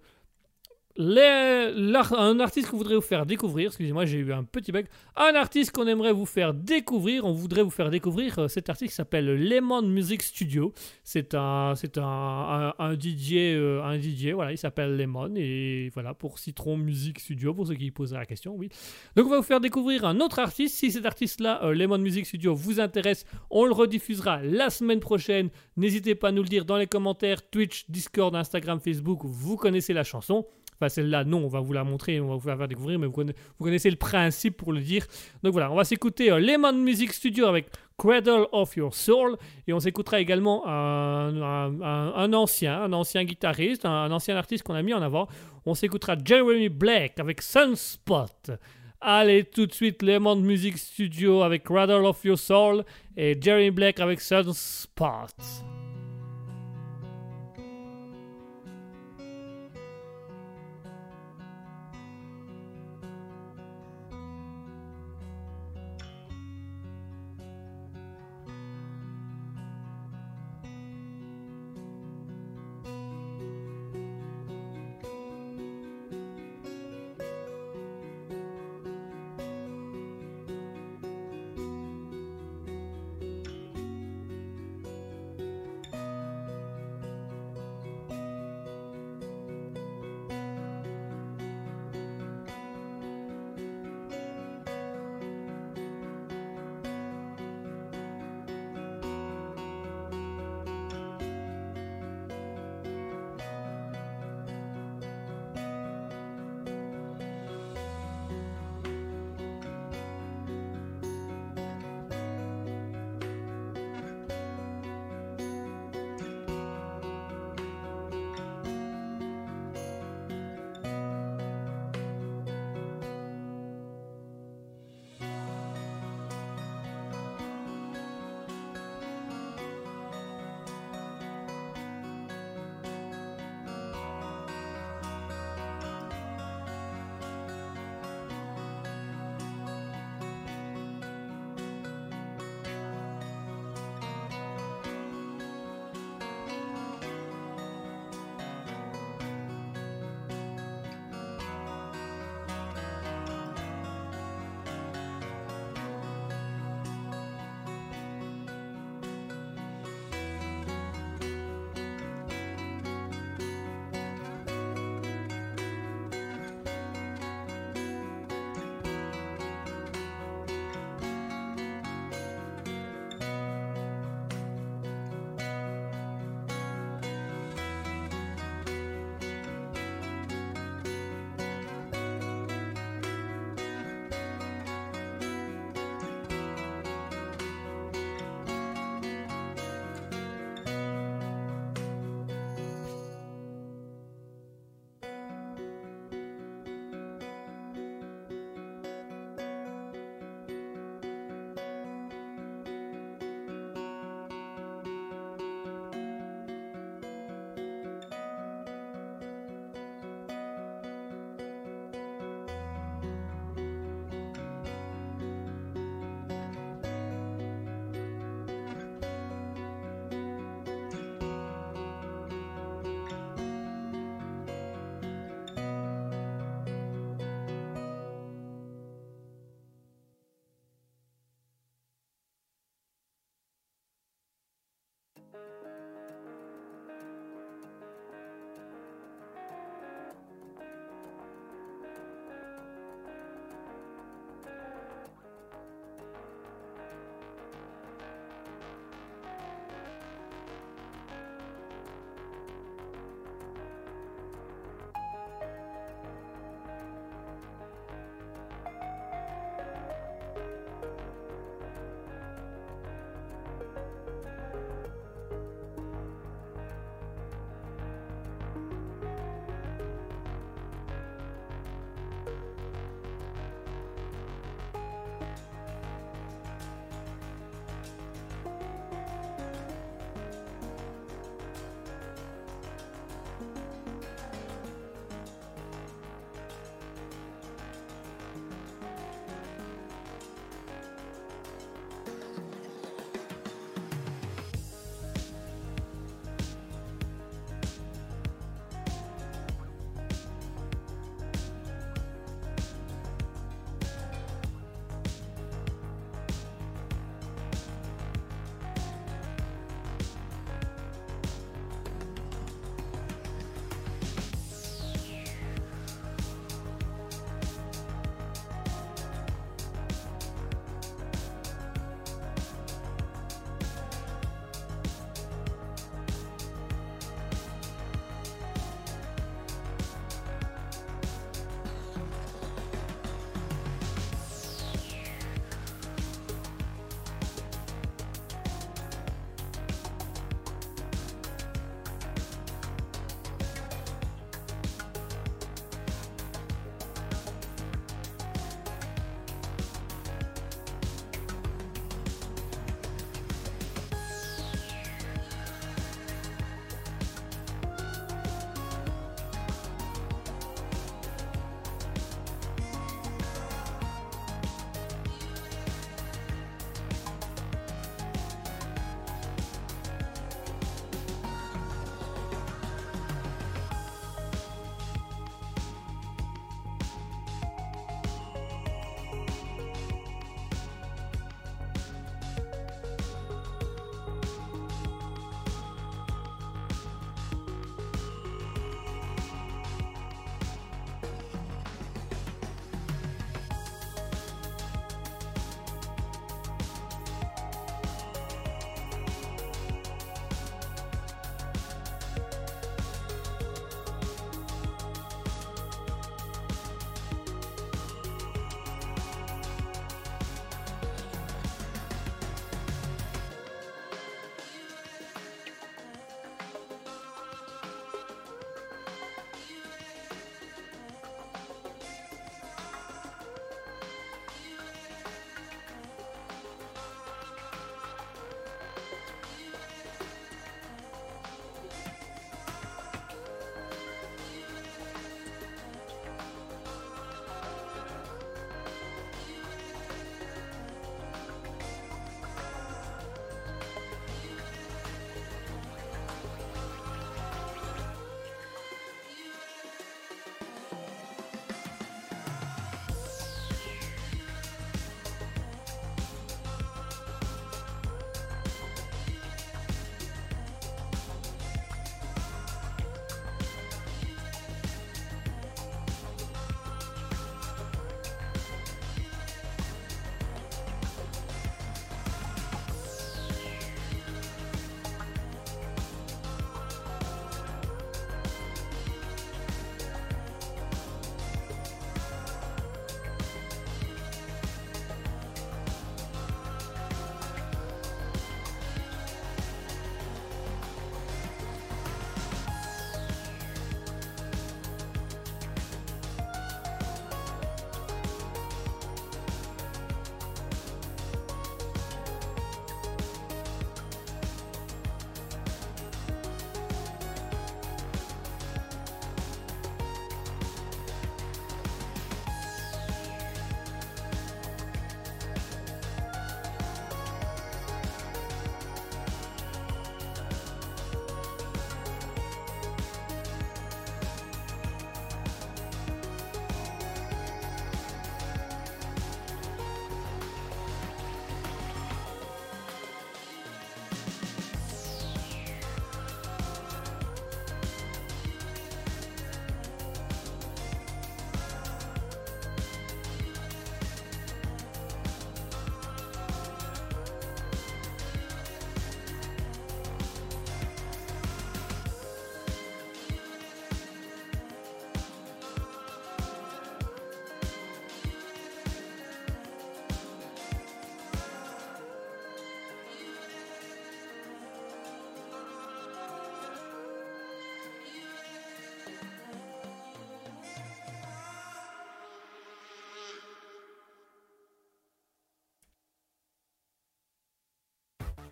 un artiste qu'on voudrait vous faire découvrir. Excusez-moi, j'ai eu un petit bug. Un artiste qu'on aimerait vous faire découvrir. On voudrait vous faire découvrir euh, cet artiste qui s'appelle Lemon Music Studio. C'est un, c'est un, un, DJ, euh, un DJ. Voilà, il s'appelle Lemon et voilà pour Citron Music Studio pour ceux qui poseraient la question. Oui. Donc on va vous faire découvrir un autre artiste. Si cet artiste-là, euh, Lemon Music Studio, vous intéresse, on le rediffusera la semaine prochaine. N'hésitez pas à nous le dire dans les commentaires, Twitch, Discord, Instagram, Facebook. Vous connaissez la chanson. Enfin, celle-là, non, on va vous la montrer, on va vous la faire découvrir, mais vous connaissez, le principe pour le dire. Donc voilà, on va s'écouter euh, Lemon Music Studio avec Cradle of Your Soul, et on s'écoutera également un, ancien, un ancien guitariste, un, ancien artiste qu'on a mis en avant. On s'écoutera Jeremy Blake avec Sunspot. Allez, tout de suite, Lemon Music Studio avec Cradle of Your Soul et Jeremy Blake avec Sunspot.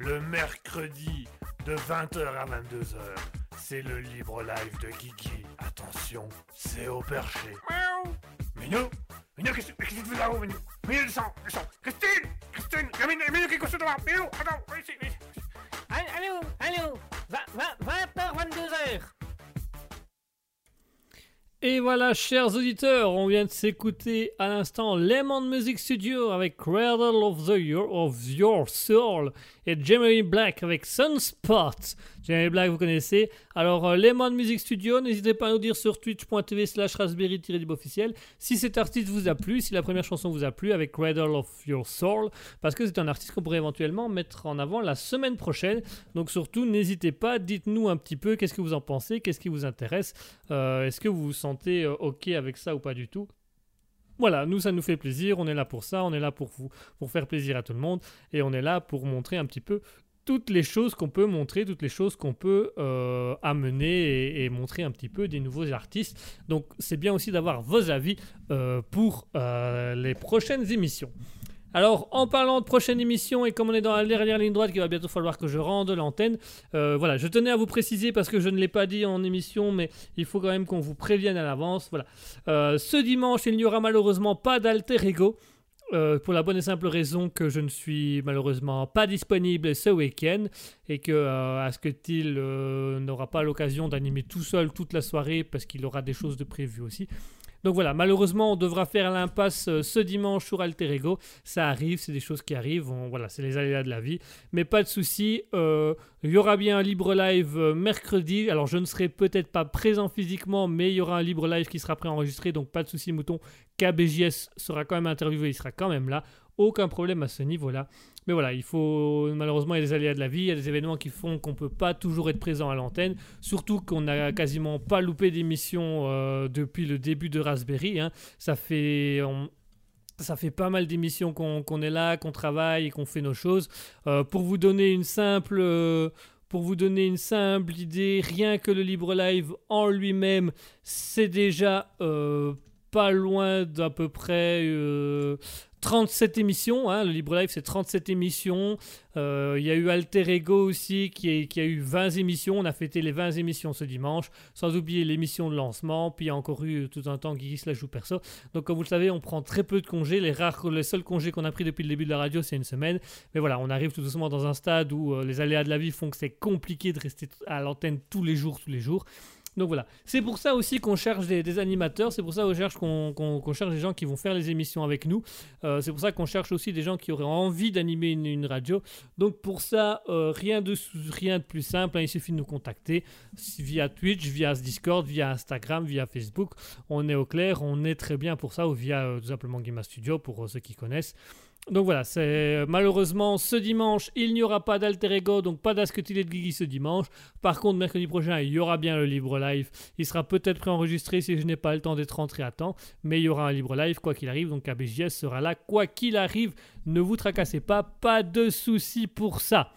Le mercredi de 20h à 22h. C'est le libre live de Guigui. Attention, c'est au perché. Miaou. Minou Minou, qu'est-ce que tu fais là-haut, Minou? Minou, descends, descends Christine Christine a Minou, est couché devant Minou, attends, viens ici, viens ici. Allô, allô, 20h, 22h. Et voilà, chers auditeurs, on vient de s'écouter à l'instant Lemon Music Studio avec Cradle of the Your, of Your Soul et Jeremy Black avec Sunspot. Jeremy Black, vous connaissez. Alors, euh, Lemon Music Studio, n'hésitez pas à nous dire sur twitch.tv slash raspberry officiel si cet artiste vous a plu, si la première chanson vous a plu avec Cradle of Your Soul, parce que c'est un artiste qu'on pourrait éventuellement mettre en avant la semaine prochaine. Donc surtout, n'hésitez pas, dites-nous un petit peu qu'est-ce que vous en pensez, qu'est-ce qui vous intéresse, euh, est-ce que vous vous sentez euh, ok avec ça ou pas du tout. Voilà, nous ça nous fait plaisir, on est là pour ça, on est là pour vous, pour faire plaisir à tout le monde, et on est là pour montrer un petit peu toutes les choses qu'on peut montrer, toutes les choses qu'on peut euh, amener et, montrer un petit peu des nouveaux artistes. Donc c'est bien aussi d'avoir vos avis euh, pour euh, les prochaines émissions. Alors, en parlant de prochaine émission, et comme on est dans la dernière ligne droite, qu'il va bientôt falloir que je rende l'antenne, voilà, je tenais à vous préciser parce que je ne l'ai pas dit en émission, mais il faut quand même qu'on vous prévienne à l'avance. Voilà. Ce dimanche, il n'y aura malheureusement pas d'alter ego. Euh, pour la bonne et simple raison que je ne suis malheureusement pas disponible ce week-end et que euh, Asketil euh, n'aura pas l'occasion d'animer tout seul toute la soirée parce qu'il aura des choses de prévues aussi. Donc voilà, malheureusement, on devra faire l'impasse euh, ce dimanche sur Alter Ego. Ça arrive, c'est des choses qui arrivent. voilà, c'est les aléas de la vie. Mais pas de souci. euh, il y aura bien un libre live euh, mercredi. Alors, je ne serai peut-être pas présent physiquement, mais il y aura un libre live qui sera préenregistré. Donc, pas de souci, mouton. KBJS sera quand même interviewé. Il sera quand même là. Aucun problème à ce niveau-là. Mais voilà, il faut malheureusement il y a des aléas de la vie, il y a des événements qui font qu'on peut pas toujours être présent à l'antenne, surtout qu'on n'a quasiment pas loupé d'émissions euh, depuis le début de Raspberry. hein. Ça fait ça fait pas mal d'émissions qu'on est là, qu'on travaille et qu'on fait nos choses. Euh, pour vous donner une simple euh, pour vous donner une simple idée, rien que le libre live en lui-même, c'est déjà pas loin d'à peu près euh, 37 émissions. hein. Le libre live, c'est 37 émissions. Euh, Il y a eu Alter Ego aussi qui, a eu 20 émissions. On a fêté les 20 émissions ce dimanche, sans oublier l'émission de lancement. Puis il y a encore eu tout un temps Guigui la joue perso. Donc, comme vous le savez, on prend très peu de congés. Les rares, les seuls congés qu'on a pris depuis le début de la radio, c'est une semaine. Mais voilà, on arrive tout doucement dans un stade où euh, les aléas de la vie font que c'est compliqué de rester à l'antenne tous les jours, tous les jours. Donc voilà, c'est pour ça aussi qu'on cherche des, animateurs, c'est pour ça qu'on cherche, cherche des gens qui vont faire les émissions avec nous, Euh, c'est pour ça qu'on cherche aussi des gens qui auraient envie d'animer une, radio. Donc pour ça, euh, rien, de, rien de plus simple, hein, il suffit de nous contacter via Twitch, via Discord, via Instagram, via Facebook. On est au clair, on est très bien pour ça, ou via euh, tout simplement Game Studio pour ceux qui connaissent. Donc voilà, c'est malheureusement ce dimanche, il n'y aura pas d'alter ego, donc pas d'Asketil et de Guigui ce dimanche. Par contre, mercredi prochain, il y aura bien le libre live. Il sera peut-être préenregistré si je n'ai pas le temps d'être rentré à temps, mais il y aura un libre live quoi qu'il arrive, donc ABJS sera là quoi qu'il arrive. Ne vous tracassez pas, pas de soucis pour ça.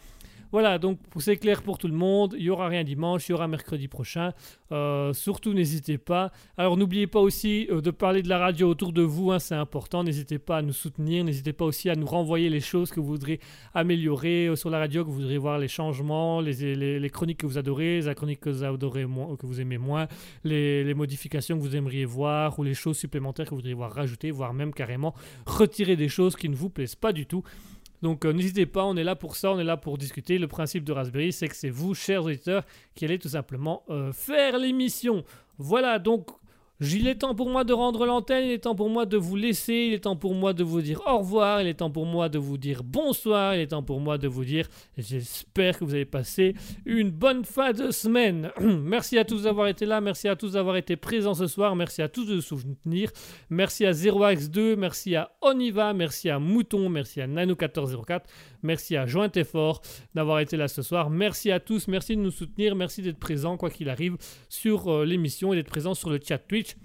Voilà, donc c'est clair pour tout le monde. Il y aura rien dimanche, il y aura mercredi prochain. Euh, surtout, n'hésitez pas. Alors, n'oubliez pas aussi euh, de parler de la radio autour de vous, hein, c'est important. N'hésitez pas à nous soutenir. N'hésitez pas aussi à nous renvoyer les choses que vous voudrez améliorer euh, sur la radio, que vous voudrez voir les changements, les, chroniques que vous adorez, les chroniques que vous, adorez que vous aimez moins, les, les modifications que vous aimeriez voir ou les choses supplémentaires que vous voudriez voir rajouter, voire même carrément retirer des choses qui ne vous plaisent pas du tout. Donc euh, n'hésitez pas, on est là pour ça, on est là pour discuter. Le principe de Raspberry, c'est que c'est vous, chers auditeurs, qui allez tout simplement euh, faire l'émission. Voilà, donc il est temps pour moi de rendre l'antenne, il est temps pour moi de vous laisser, il est temps pour moi de vous dire au revoir, il est temps pour moi de vous dire bonsoir, il est temps pour moi de vous dire j'espère que vous avez passé une bonne fin de semaine. [CLEARS THROAT] merci à tous d'avoir été là, merci à tous d'avoir été présents ce soir, merci à tous de soutenir, merci à 0x2, merci à Oniva, merci à Mouton, merci à Nano1404, merci à Joint Effort d'avoir été là ce soir, merci à tous, merci de nous soutenir, merci d'être présents quoi qu'il arrive sur euh, l'émission et d'être présents sur le chat Twitch.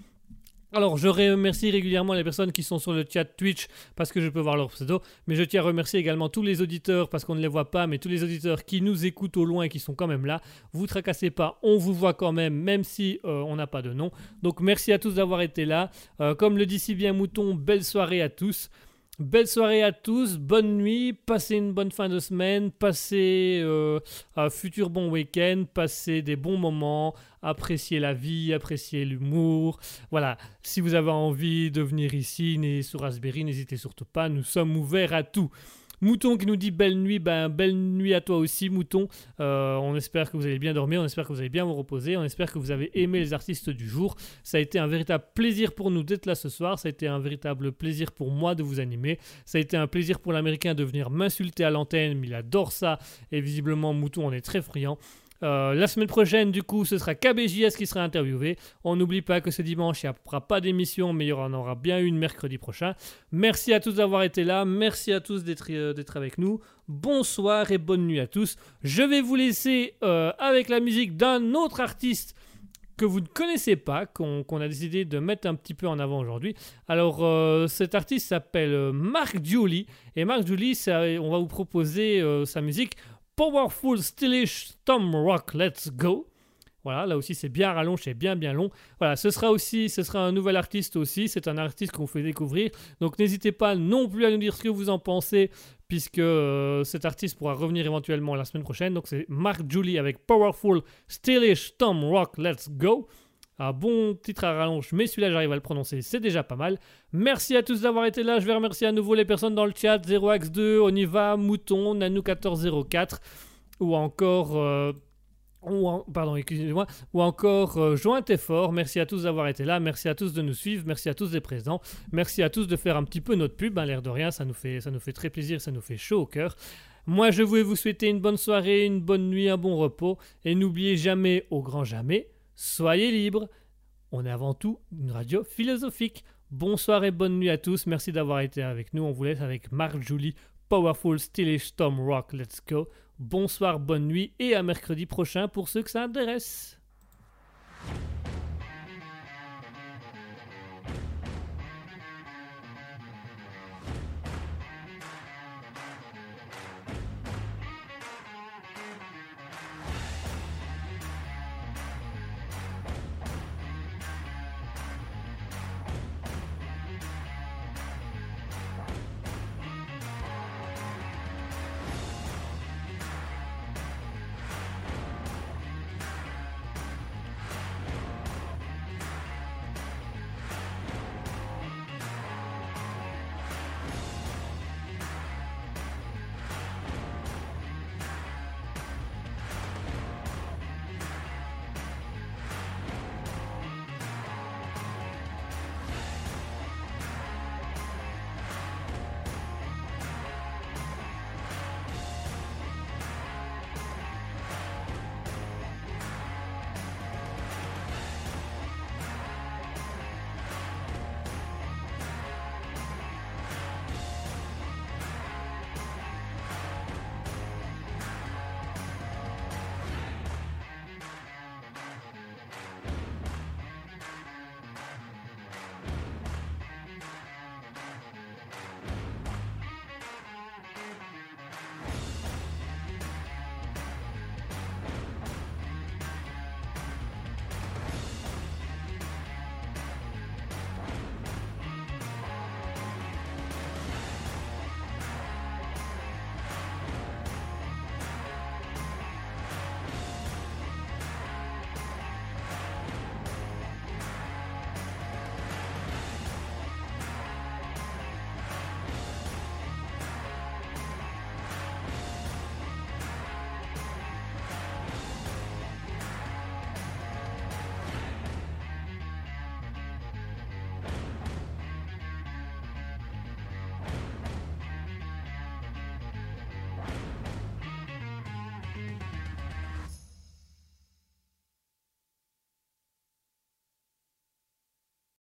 Alors, je remercie régulièrement les personnes qui sont sur le chat Twitch parce que je peux voir leur pseudo, mais je tiens à remercier également tous les auditeurs parce qu'on ne les voit pas, mais tous les auditeurs qui nous écoutent au loin et qui sont quand même là. Vous tracassez pas, on vous voit quand même, même si euh, on n'a pas de nom. Donc, merci à tous d'avoir été là. Euh, comme le dit si bien Mouton, belle soirée à tous. Belle soirée à tous, bonne nuit, passez une bonne fin de semaine, passez euh, un futur bon week-end, passez des bons moments, appréciez la vie, appréciez l'humour. Voilà, si vous avez envie de venir ici, sur Raspberry, n'hésitez surtout pas, nous sommes ouverts à tout. Mouton qui nous dit belle nuit, ben belle nuit à toi aussi Mouton. Euh, on espère que vous allez bien dormir, on espère que vous allez bien vous reposer, on espère que vous avez aimé les artistes du jour. Ça a été un véritable plaisir pour nous d'être là ce soir, ça a été un véritable plaisir pour moi de vous animer, ça a été un plaisir pour l'Américain de venir m'insulter à l'antenne, mais il adore ça et visiblement Mouton en est très friand. Euh, la semaine prochaine, du coup, ce sera KBJS qui sera interviewé. On n'oublie pas que ce dimanche, il n'y aura pas d'émission, mais il y en aura bien une mercredi prochain. Merci à tous d'avoir été là. Merci à tous d'être euh, avec nous. Bonsoir et bonne nuit à tous. Je vais vous laisser euh, avec la musique d'un autre artiste que vous ne connaissez pas, qu'on a décidé de mettre un petit peu en avant aujourd'hui. Alors, cet artiste s'appelle Mark Julie. Et Mark Julie, on va vous proposer sa musique Powerful Stylish Tom Rock Let's Go. Voilà, là aussi c'est bien rallonge, c'est bien bien long. Voilà, ce sera aussi, ce sera un nouvel artiste aussi. C'est un artiste qu'on fait découvrir. Donc n'hésitez pas non plus à nous dire ce que vous en pensez, puisque euh, cet artiste pourra revenir éventuellement la semaine prochaine. Donc c'est Mark Julie avec Powerful Stylish Tom Rock Let's Go. Un bon titre à rallonge, mais celui-là j'arrive à le prononcer, c'est déjà pas mal. Merci à tous d'avoir été là. Je vais remercier à nouveau les personnes dans le chat 0x2, Oniva, Mouton, Nanou1404 ou encore. Euh, ou pardon, excusez-moi, ou encore euh, Joint Effort. Merci à tous d'avoir été là, merci à tous de nous suivre, merci à tous des présents, merci à tous de faire un petit peu notre pub, hein, l'air de rien, ça nous, fait, ça nous fait très plaisir, ça nous fait chaud au cœur. Moi, je voulais vous souhaiter une bonne soirée, une bonne nuit, un bon repos, et n'oubliez jamais, au grand jamais, Soyez libres. On est avant tout une radio philosophique. Bonsoir et bonne nuit à tous. Merci d'avoir été avec nous. On vous laisse avec Marc Julie, Powerful Stylish Tom Rock. Let's go. Bonsoir, bonne nuit et à mercredi prochain pour ceux que ça intéresse.